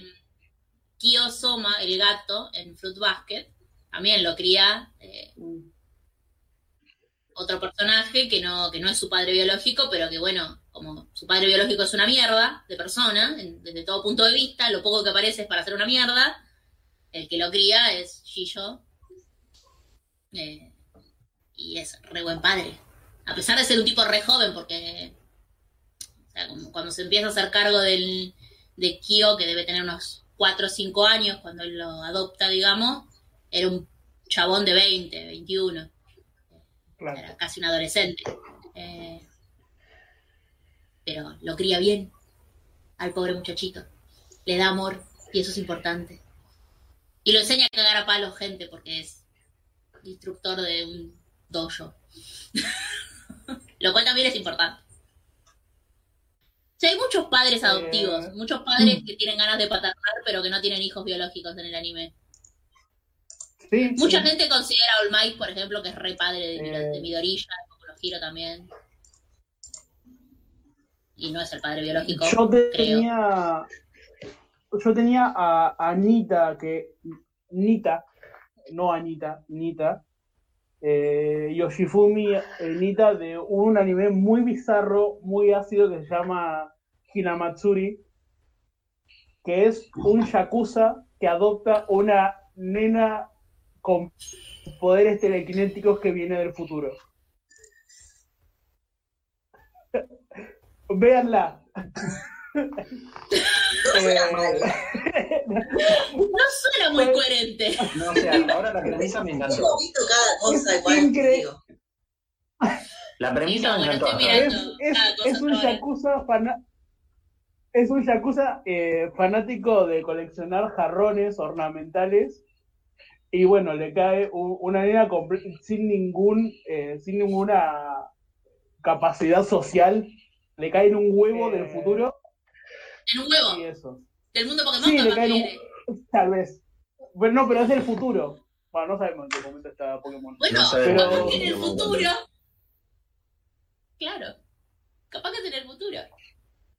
B: Soma, el gato, en Fruit Basket, también lo cría eh, otro personaje que no, que no es su padre biológico, pero que bueno, como su padre biológico es una mierda de persona, desde todo punto de vista, lo poco que aparece es para hacer una mierda, el que lo cría es Gillo. Eh, y es re buen padre. A pesar de ser un tipo re joven, porque cuando se empieza a hacer cargo del, de Kyo, que debe tener unos 4 o 5 años cuando él lo adopta, digamos, era un chabón de 20, 21 era casi un adolescente. Eh, pero lo cría bien al pobre muchachito. Le da amor y eso es importante. Y lo enseña a cagar a palos gente porque es instructor de un dojo. lo cual también es importante. hay muchos padres adoptivos, eh, muchos padres que tienen ganas de paternar pero que no tienen hijos biológicos en el anime. Mucha gente considera a All Might, por ejemplo, que es re padre de, eh. Midorilla, como lo giro también. Y no es el padre biológico.
C: Yo tenía. Yo tenía a Anita, que. Nita, no Anita, Nita. Eh, Yoshifumi eh, Nita de un anime muy bizarro, muy ácido que se llama Hinamatsuri, que es un yakuza que adopta una nena con poderes telequinéticos que viene del futuro. Véanla.
B: Eh, no suena muy coherente.
A: No, o sea, ahora la premisa me encantó. Hemos
D: visto cada cosa igual.
A: La premisa me encantó.
C: Es, es, un yakuza es un yakuza eh, fanático de coleccionar jarrones ornamentales y bueno, le cae una nena sin ningún, eh, sin ninguna capacidad social, le cae en un huevo del eh. futuro
B: En un huevo.
C: Sí, eso.
B: Del mundo Pokémon
C: Sí, le cae en un... Tal vez. Bueno, no, pero es del futuro. Bueno, no sabemos en qué momento está Pokémon.
B: Bueno,
A: No sabemos
B: capaz
C: Pero-
B: que en el futuro. Claro. Capaz que en el futuro.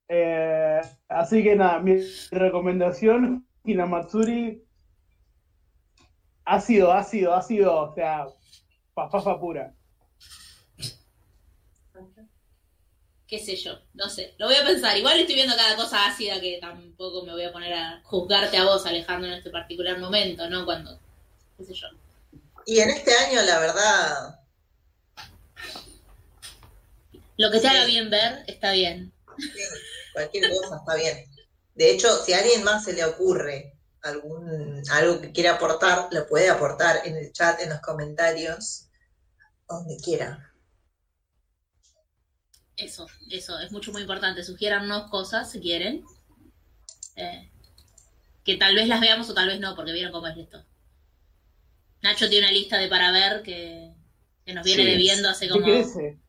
C: Eh, así que nada, mi recomendación, Hinamatsuri, ácido, ácido, ácido, o sea, pafafa pura.
B: qué sé yo, no sé, lo voy a pensar. Igual estoy viendo cada cosa ácida que tampoco me voy a poner a juzgarte a vos, Alejandro, en este particular momento, ¿no? Cuando, qué sé yo.
D: Y en este año, la verdad,
B: Lo que
D: Sí.
B: haga bien ver, está bien.
D: cualquier cosa está bien. De hecho, si a alguien más se le ocurre algún algo que quiera aportar, lo puede aportar en el chat, en los comentarios, donde quiera.
B: Eso, eso, es mucho muy importante. Sugiérannos cosas si quieren. Eh, que tal vez las veamos o tal vez no, porque vieron cómo es esto. Nacho tiene una lista de para ver que, que nos viene
A: Sí.
B: debiendo hace como...
C: crece,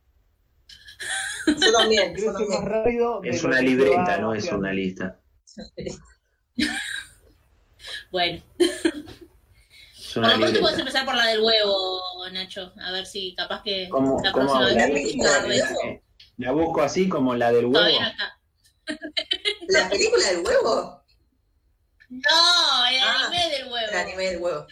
D: Yo también, yo también.
A: Es una libreta, no es una lista.
B: Bueno, por lo puedes empezar por la del huevo, Nacho. A ver si capaz que
A: ¿Cómo,
B: la
A: cómo
B: próxima vez...
D: La
A: hablar?
D: película del huevo.
A: La busco así como la del huevo.
B: Todavía no está.
D: ¿La película del huevo?
B: No, el
D: Ah,
B: anime del huevo.
D: El anime del huevo.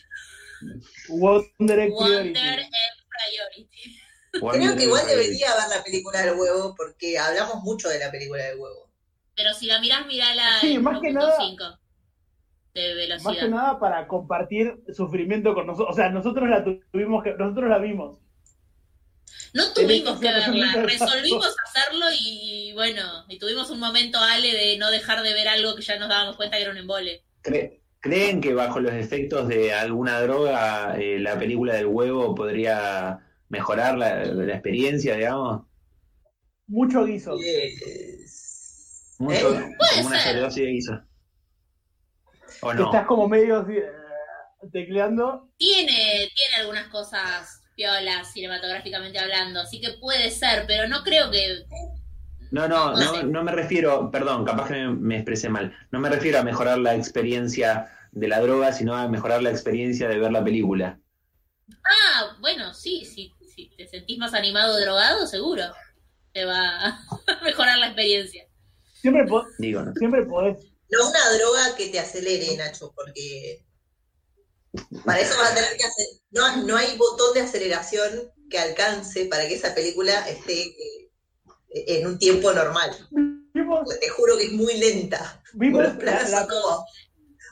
C: Wonder
B: Wonder
C: Priority.
B: and Priority.
D: Creo que igual debería ver la película del huevo porque hablamos mucho de la película del huevo.
B: Pero si la mirás, mirala
C: Sí,
B: en
C: más que nada-
B: 1.5 de
C: Más
B: velocidad.
C: que nada para compartir sufrimiento con nosotros. O sea, nosotros la tuvimos que, nosotros la vimos.
B: No tuvimos que
C: Tenés que
B: verla, resolvimos hacerlo y bueno, y tuvimos un momento, Ale, de no dejar de ver algo que ya nos dábamos cuenta que era un embole.
A: ¿Cre- ¿Creen que bajo los efectos de alguna droga eh, la película del huevo podría mejorar la, la experiencia, digamos?
C: Mucho guiso.
D: Yes.
A: Mucho,
D: ¿Eh?
A: como una sobredosis de guiso. ¿O no?
C: Estás como medio así, eh, tecleando.
B: Tiene, tiene algunas cosas piolas cinematográficamente hablando, así que puede ser, pero no creo que...
A: No, no,
B: No
A: no, me refiero, perdón, capaz que me, me expresé mal. No me refiero a mejorar la experiencia de la droga, sino a mejorar la experiencia de ver la película.
B: Ah, bueno, sí, sí, si te sentís más animado drogado, seguro. Te va a mejorar la experiencia.
C: Siempre, po-
A: Digo, ¿no?
C: siempre podés.
D: No una droga que te acelere, Nacho, porque para eso vas a tener que hacer. No, no hay botón de aceleración que alcance para que esa película esté eh, en un tiempo normal.
C: Vimos,
D: Porque Te juro que es muy lenta.
C: vimos
D: Los
C: la, la-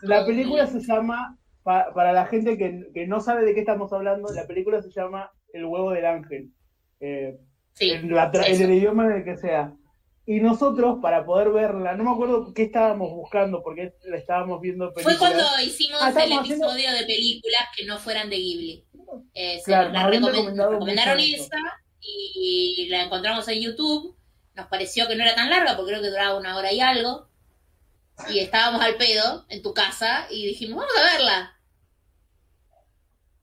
C: la película se llama, pa- para la gente que, que no sabe de qué estamos hablando, la película se llama El huevo del ángel. Eh,
B: Sí,
C: en, la el idioma en el que sea. Y nosotros, para poder verla, no me acuerdo qué estábamos buscando, porque la estábamos viendo
B: Fue
C: películas.
B: cuando hicimos
C: Ah,
B: el
C: haciendo-
B: episodio de películas que no fueran de Ghibli. Eh,
C: Claro,
B: nos recomendaron esa y la encontramos en YouTube. Nos pareció que no era tan larga porque creo que duraba una hora y algo. Y estábamos al pedo en tu casa y dijimos, vamos a verla.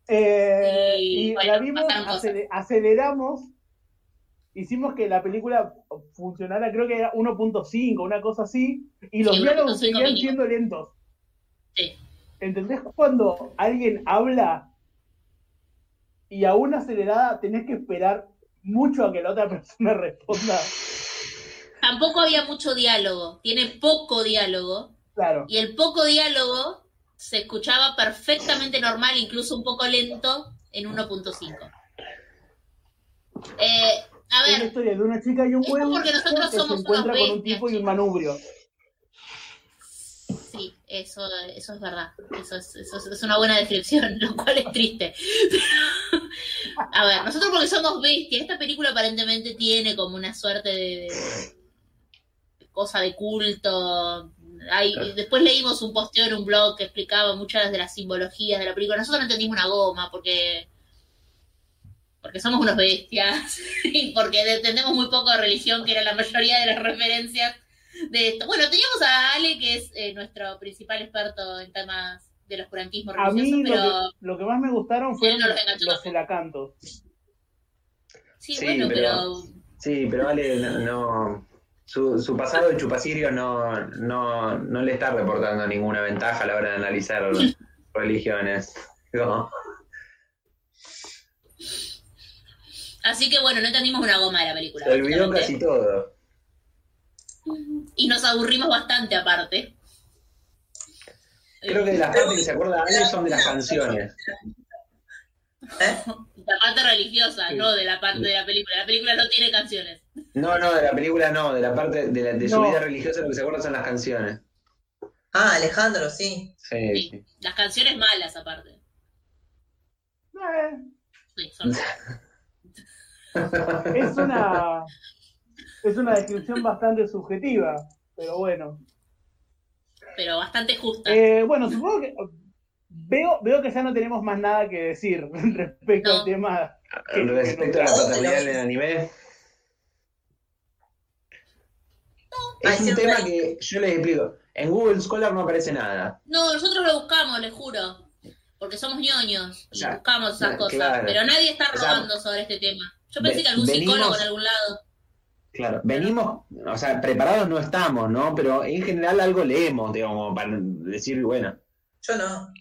C: Eh,
B: Y,
C: y
B: bueno,
C: la vimos,
B: pasaron cosas.
C: acele- aceleramos, hicimos que la película funcionara, creo que era 1.5, una cosa así, y los
B: Sí,
C: diálogos
B: 1.5
C: seguían siendo lentos.
B: Sí.
C: ¿Entendés cuando alguien habla y a una acelerada tenés que esperar mucho a que la otra persona responda?
B: Tampoco había mucho diálogo. Tiene poco diálogo.
C: Claro.
B: Y el poco diálogo se escuchaba perfectamente normal, incluso un poco lento, en 1.5. Eh, a
C: Es la
B: ver,
C: historia de una chica y un huevo
B: porque nosotros
C: que se
B: somos
C: encuentra
B: unos
C: con un
B: bestias,
C: tipo y un manubrio.
B: sí, eso, eso es verdad. Eso es, eso es- es una buena descripción, lo cual es triste. a ver, nosotros porque somos bestias, esta película aparentemente tiene como una suerte de, de cosa de culto. Hay,
A: Claro.
B: Después leímos un posteo en un blog que explicaba muchas de las simbologías de la película. Nosotros no entendimos una goma porque porque somos unos bestias y porque entendemos muy poco de religión, que era la mayoría de las referencias de esto. Bueno, teníamos a Ale, que es eh, nuestro principal experto en temas del oscurantismo
C: A
B: religioso,
C: mí lo,
B: pero
C: que, lo que más me gustaron fueron
B: no los
C: los
B: tampoco.
C: celacantos.
B: sí,
A: Sí,
B: bueno,
A: pero-
B: pero
A: Sí, pero vale, no, no- su, su pasado de chupasirio no, no, no le está reportando ninguna ventaja a la hora de analizar religiones.
B: Así que bueno, no entendimos una goma de la película.
A: Se olvidó casi todo.
B: Y nos aburrimos bastante aparte.
A: Creo que de las partes que se acuerda de son de las canciones.
B: ¿Eh? La parte religiosa, no de la parte de la película. La película no tiene canciones.
A: No, no, de la película no, de la parte de, su vida religiosa lo que se acuerda son las canciones.
D: Ah, Alejandro, sí.
B: Sí, Las canciones malas aparte.
C: Eh. Sí, son... es una es una descripción bastante subjetiva, pero bueno.
B: Pero bastante justa.
C: Eh, bueno, supongo que veo, veo que ya no tenemos más nada que decir respecto al tema.
A: respecto a la paternidad en el anime. Es un tema que yo les explico. En Google Scholar no aparece nada.
B: No, nosotros lo buscamos, les juro. Porque somos ñoños y buscamos esas cosas. Pero nadie está robando sobre este tema. Yo pensé que algún psicólogo en algún lado.
A: Claro, venimos, o sea, preparados no estamos, ¿no? Pero en general algo leemos, digamos, para decir, bueno.
D: Yo no.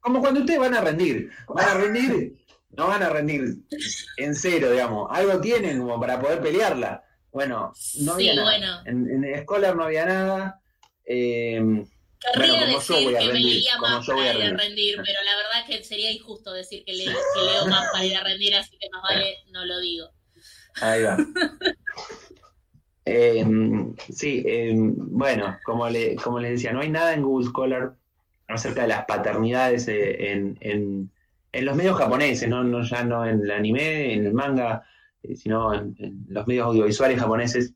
A: Como cuando ustedes van a rendir. Van a rendir, no van a rendir en cero, digamos. Algo tienen como para poder pelearla. Bueno, no había nada. En, en Scholar no había nada. Eh,
B: Querría decir que me leía más para ir a rendir, pero la verdad que sería injusto decir que, leo más para ir a rendir, así que más vale no lo digo.
A: Ahí va. eh, sí, eh, bueno, como, le, como les decía, no hay nada en Google Scholar acerca de las paternidades eh, en, en, en los medios japoneses, ¿no? No, ya no en el anime, en el manga, eh, sino en, los medios audiovisuales japoneses.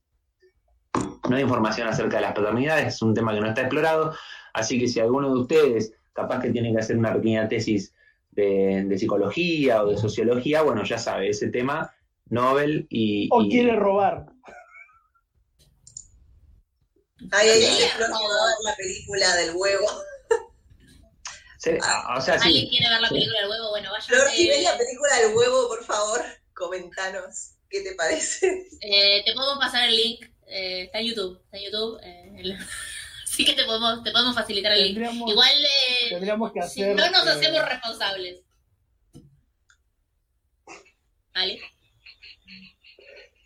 A: No hay información acerca de las paternidades, es un tema que no está explorado, así que si alguno de ustedes capaz que tienen que hacer una pequeña tesis de, psicología o de sociología, bueno, ya sabe, ese tema, Nobel y...
C: O quiere robar.
D: Ay, ay, ay, la película del huevo.
B: Ah, o sea, ¿Alguien quiere ver la película del huevo? Bueno, vaya.
D: Flor, si ves la película del huevo, por favor, comentanos qué te parece.
B: Eh, te podemos pasar el link. Eh, está en YouTube. Está en YouTube. Eh, Así que te podemos, te podemos facilitar el link. Igual
C: tendríamos que hacer,
B: no nos hacemos responsables. ¿Vale?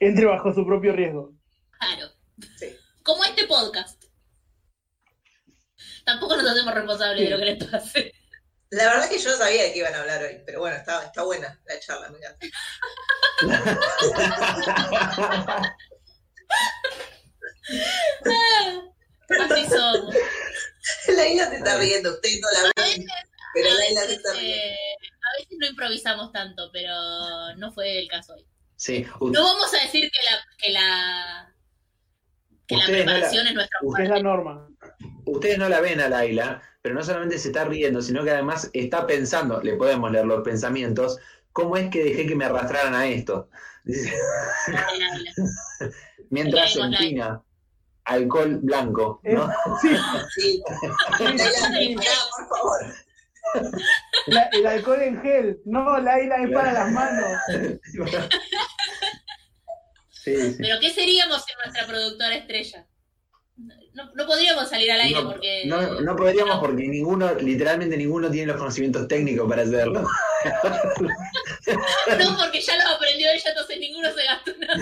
C: Entre bajo su propio riesgo.
B: Claro. Como este podcast. Tampoco nos hacemos responsables de lo que les pase.
D: La verdad que yo no sabía de qué iban a hablar hoy, pero bueno, está, está buena la charla, me encanta.
B: Así somos.
D: La isla se está riendo, usted no la ve, pero la isla se está riendo.
B: A veces no improvisamos tanto, pero no fue el caso hoy.
A: Sí.
B: No vamos a decir que la, que la, que la preparación es nuestra
C: Es la norma
A: ustedes no la ven a Laila, pero no solamente se está riendo, sino que además está pensando, le podemos leer los pensamientos, ¿cómo es que dejé que me arrastraran a esto? Mientras se empina alcohol blanco, ¿no?
C: Sí, sí. por favor. el alcohol en gel, no, Laila es para las manos.
B: Pero ¿qué seríamos sin nuestra productora estrella? No, no, podríamos salir al aire porque.
A: No, no podríamos porque ninguno, literalmente ninguno tiene los conocimientos técnicos para hacerlo.
B: no, porque ya lo aprendió ella, entonces ninguno se gastó nada.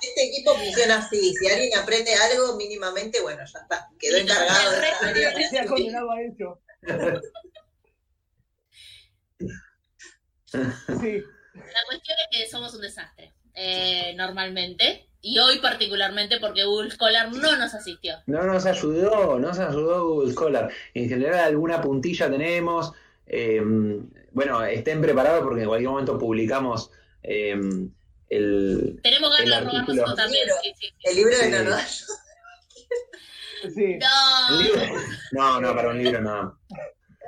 D: Este equipo funciona así. Si alguien aprende algo mínimamente, bueno, ya está. Quedó encargado de esa área. Se ha condenado a
C: eso. sí.
B: La cuestión es que somos un desastre. Eh, normalmente y hoy particularmente porque Google Scholar no nos asistió.
A: No nos ayudó, no nos ayudó Google Scholar. En general alguna puntilla tenemos. Eh, bueno, estén preparados porque en cualquier momento publicamos eh, el.
B: Tenemos ganas de robarnos eso también.
D: El libro de Nanodayo.
C: Sí.
A: No. no, para un libro no.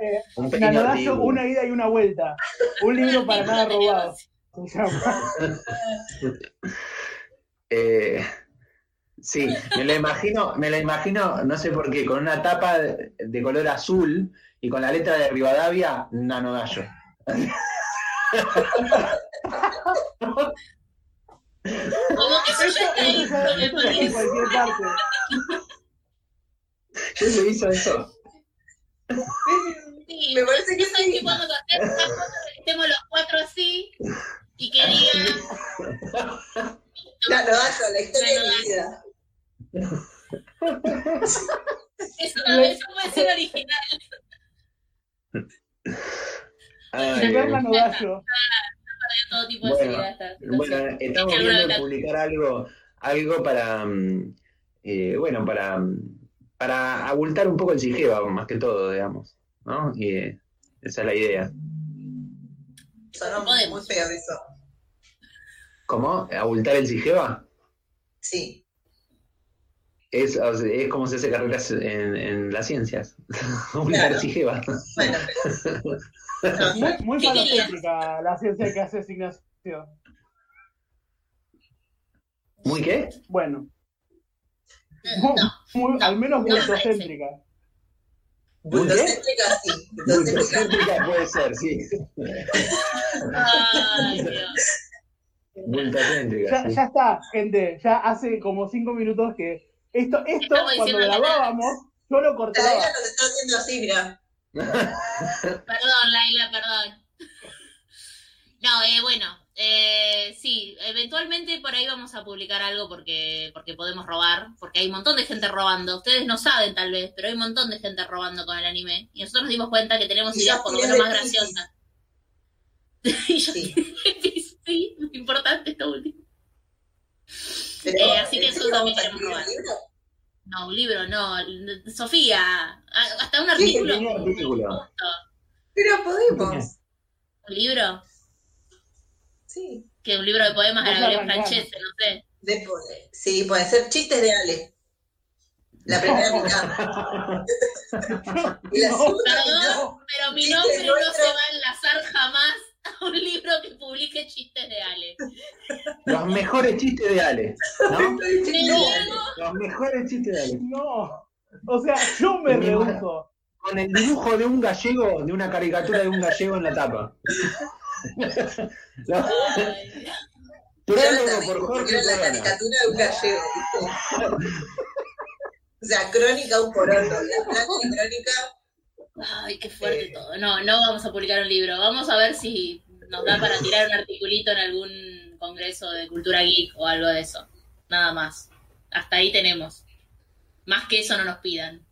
C: Eh, un Nanodayo, una ida y una vuelta. Un libro para nada robado.
A: Eh, sí, me lo imagino, me lo imagino, no sé por qué, con una tapa de, color azul y con la letra de Rivadavia, Nano Gallo.
B: Como que eso ya está ahí, parece.
C: en cualquier parte.
A: ¿Quién se hizo eso?
B: Sí,
D: Me parece que
B: ¿sabes
D: sí.
B: que cuando estemos los cuatro así y que diga
D: La Nodayo, la historia de mi vida.
B: eso, eso puede ser original.
A: Ay,
C: Verla
A: ay.
C: no gallo.
B: de todo tipo de
A: Bueno. Bueno, estamos viendo publicar algo, algo para, mm, eh, bueno, para, mm, para abultar un poco el Sigeva, más que todo, digamos, ¿no? Y eh, esa es la idea.
D: Sonó
B: Podemos.
D: muy feo eso.
A: ¿Cómo? ¿Abultar el Sigeva?
D: Sí.
A: Es, es como se hace carreras en, en las ciencias. Abultar
D: Claro.
A: Sigeva.
D: Bueno, pero. No,
C: Muy, muy falocéntrica la ciencia que hace Ignacio.
A: ¿Muy qué?
C: Bueno,
B: No,
C: muy-
B: no,
C: al menos
B: no
C: bultocéntrica.
A: ¿Muy qué?
D: Bultocéntrica, sí. Bultocéntrica
A: puede ser, sí.
B: ay, Dios.
C: Ya,
A: sí.
C: ya está, gente. Ya hace como cinco minutos que esto, esto cuando grabábamos, yo lo
D: La
C: cortaba.
D: vida nos está haciendo así, mira.
B: Perdón, Laila, perdón. No, eh, bueno, eh, sí, eventualmente por ahí vamos a publicar algo porque, porque podemos robar, porque hay un montón de gente robando. Ustedes no saben tal vez, pero hay un montón de gente robando con el anime. Y nosotros nos dimos cuenta que tenemos ideas por lo menos más graciosas. y yo
D: Sí.
B: Esto último.
D: Pero,
B: Eh, así que
D: ¿en
B: eso también
D: a
B: queremos
D: libro?
B: No, un libro, no. Sofía, a- hasta un
A: Sí,
B: artículo. Justo.
D: Pero podemos.
B: ¿Un libro?
D: Sí.
B: Que un libro de poemas de
C: Vos
B: Gabriel
C: arrancamos.
B: Francese, no sé.
D: De. Sí, pueden ser chistes de Ale. La primera mitad. La
C: No,
B: Perdón, pero mi nombre no se va a enlazar jamás a un libro que publique chistes de Ale.
A: Los mejores chistes de Ale, ¿no?
B: Me niego,
A: Los mejores chistes de Ale.
C: No. O sea, yo me rehuso.
A: Con el dibujo de un gallego, de una caricatura de un gallego en la tapa. No, por Jorge
D: la caricatura de un gallego. O sea, crónica un poroto. La crónica.
B: Ay, qué fuerte todo. No, no vamos a publicar un libro. Vamos a ver si nos da para tirar un articulito en algún congreso de cultura geek o algo de eso. Nada más. Hasta ahí tenemos. Más que eso no nos pidan.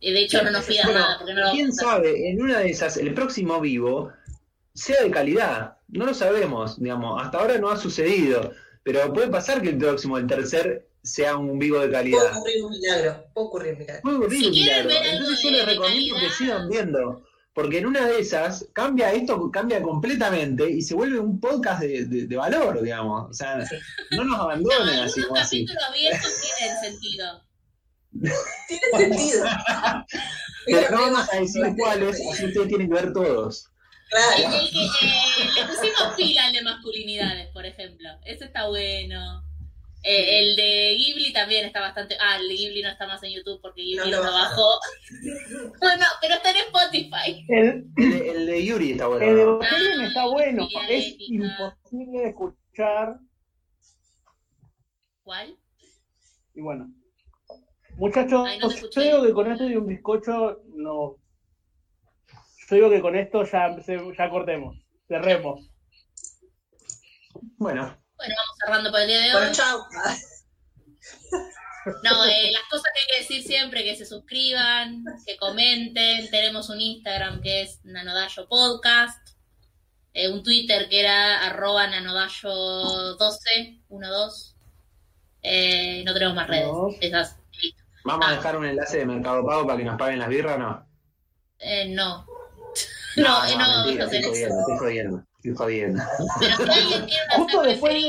B: Y de hecho no nos pidan
A: Bueno,
B: nada, porque no
A: ¿Quién sabe? En una de esas, el próximo vivo sea de calidad. No lo sabemos, digamos. Hasta ahora no ha sucedido. Pero puede pasar que el próximo, el tercer, sea un vivo de
D: Puede
A: calidad.
D: ocurrir un milagro. Puede ocurrir un milagro.
A: Puede ocurrir
B: Si
A: un milagro.
B: ver algo
A: Entonces yo les recomiendo que sigan viendo. Porque en una de esas cambia esto, cambia completamente y se vuelve un podcast de, de- de valor, digamos. O sea, no nos
B: No,
A: abandonen así como así.
B: capítulos abiertos tienen sentido.
D: Tiene sentido.
A: Pero no vamos a decir cuáles, así ustedes tienen que ver todos.
B: El,
D: Claro.
B: el que eh, le pusimos pila al de masculinidades, por ejemplo. Ese está bueno. Eh, el de Ghibli también está bastante. Ah, el de Ghibli no está más en YouTube porque Ghibli
D: No
B: lo bajó. bueno, pero está en Spotify.
C: El,
A: El de, el de Yuri está bueno.
C: el de. Evangelion está bueno.
B: Ah,
C: Es
B: ética.
C: imposible de escuchar.
B: ¿Cuál?
C: Y bueno. Muchachos,
B: Ay, no te
C: yo digo que con esto y un bizcocho no. Yo digo que con esto ya, ya cortemos. Cerremos.
A: Bueno,
B: Bueno, vamos cerrando por el día de
D: Bueno,
B: hoy.
D: chao.
B: No, eh, las cosas que hay que decir siempre, que se suscriban, que comenten. Tenemos un Instagram que es Nanodayo Podcast. eh, un Twitter que era arroba nanodayo12, 12. Eh, no tenemos más redes. Esas.
A: vamos a
B: Ah.
A: dejar un enlace de Mercado Pago para que nos paguen las birras, ¿no?
B: Eh, no. No, eh, no, vamos
A: mentira,
B: a hacer
A: estoy jodiendo.
B: Pero si alguien una
C: Justo después de-
B: si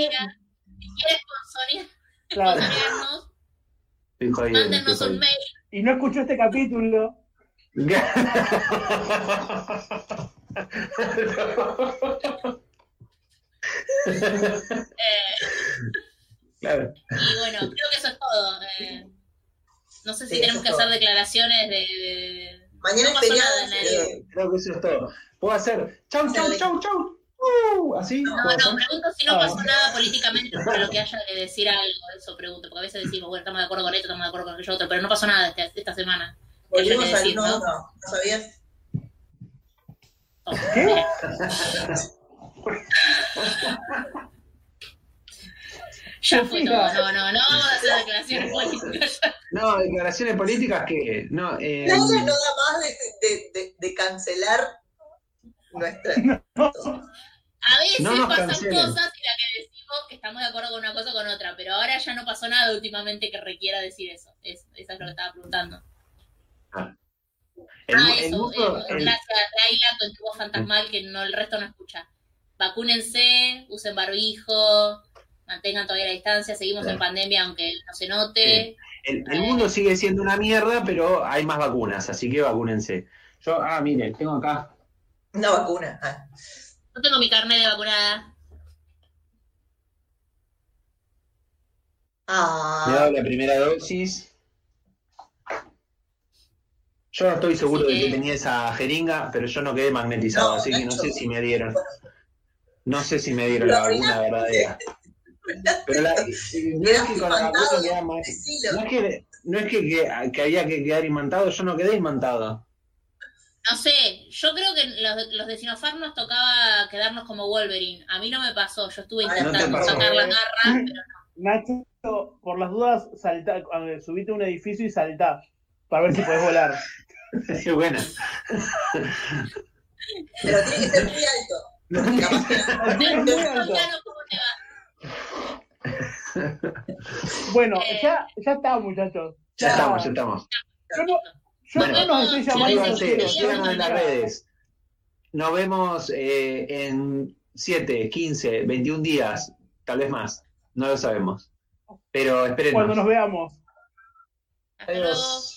B: quiere
C: Claro.
A: jodiendo.
B: mándenos un mail.
C: Y no escuchó este capítulo.
B: Eh,
A: claro.
B: y bueno, creo que eso es todo. Eh, no sé si
D: Sí,
B: tenemos que hacer declaraciones de. de-
D: Mañana
B: No
D: es feriado.
A: Creo que eso es todo. Puedo hacer chau, chau, chau, chau. Uh, ¿Así?
B: No, no, pregunto si no ah. pasó nada políticamente por lo que haya de decir algo, eso pregunto, porque a veces decimos, bueno, estamos de acuerdo con esto, estamos de acuerdo con aquello otro, pero no pasó nada este, esta semana.
D: Volvimos al no, no, ¿no sabías?
C: ¿Qué?
B: ya fue todo, no, no, no vamos a hacer declaraciones políticas.
A: No, declaraciones políticas que no.
D: Eh, no, no da más de, de, de, de cancelar nuestra.
B: A veces pasan cosas y la que decimos que estamos de acuerdo con una cosa o con otra, pero ahora ya no pasó nada últimamente que requiera decir eso. Es, eso es lo que estaba preguntando. Ah, ah eso, eh, gracias, Laila, con tu voz fantasmal que no el resto no escucha. Vacúnense, usen barbijo, mantengan todavía la distancia, seguimos en pandemia aunque no se note.
A: El, el, mundo sigue siendo una mierda, pero hay más vacunas, así que vacúnense. Yo, ah, miren, tengo acá
D: una vacuna. Ah.
B: No tengo mi carne de vacunada.
A: Ah. Me he dado la primera dosis. Yo no estoy seguro de que tenía esa jeringa, pero yo no quedé magnetizado, así que no sé si me dieron. No sé si me dieron la vacuna verdadera. Pero la, no es que con la vacuna queda más. No es que, no es que, que, que había que quedar imantado, yo no quedé imantado.
B: No sé, yo creo que los, los de Sinopharm nos tocaba quedarnos como Wolverine. A mí no me pasó, yo estuve intentando sacar la garra, pero no.
C: Nacho, por las dudas, salta, subite a un edificio y saltá para ver si puedes volar.
A: Qué buena.
D: Pero tiene que ser muy alto.
C: bueno, eh, ya, ya estamos, muchachos.
A: Ya, estamos, ya estamos.
C: Yo bueno, no nos estoy
A: llamando en las redes. Nos vemos eh, en 7, 15, 21 días, tal vez más. No lo sabemos. Pero esperen.
C: Cuando nos veamos.
B: Adiós.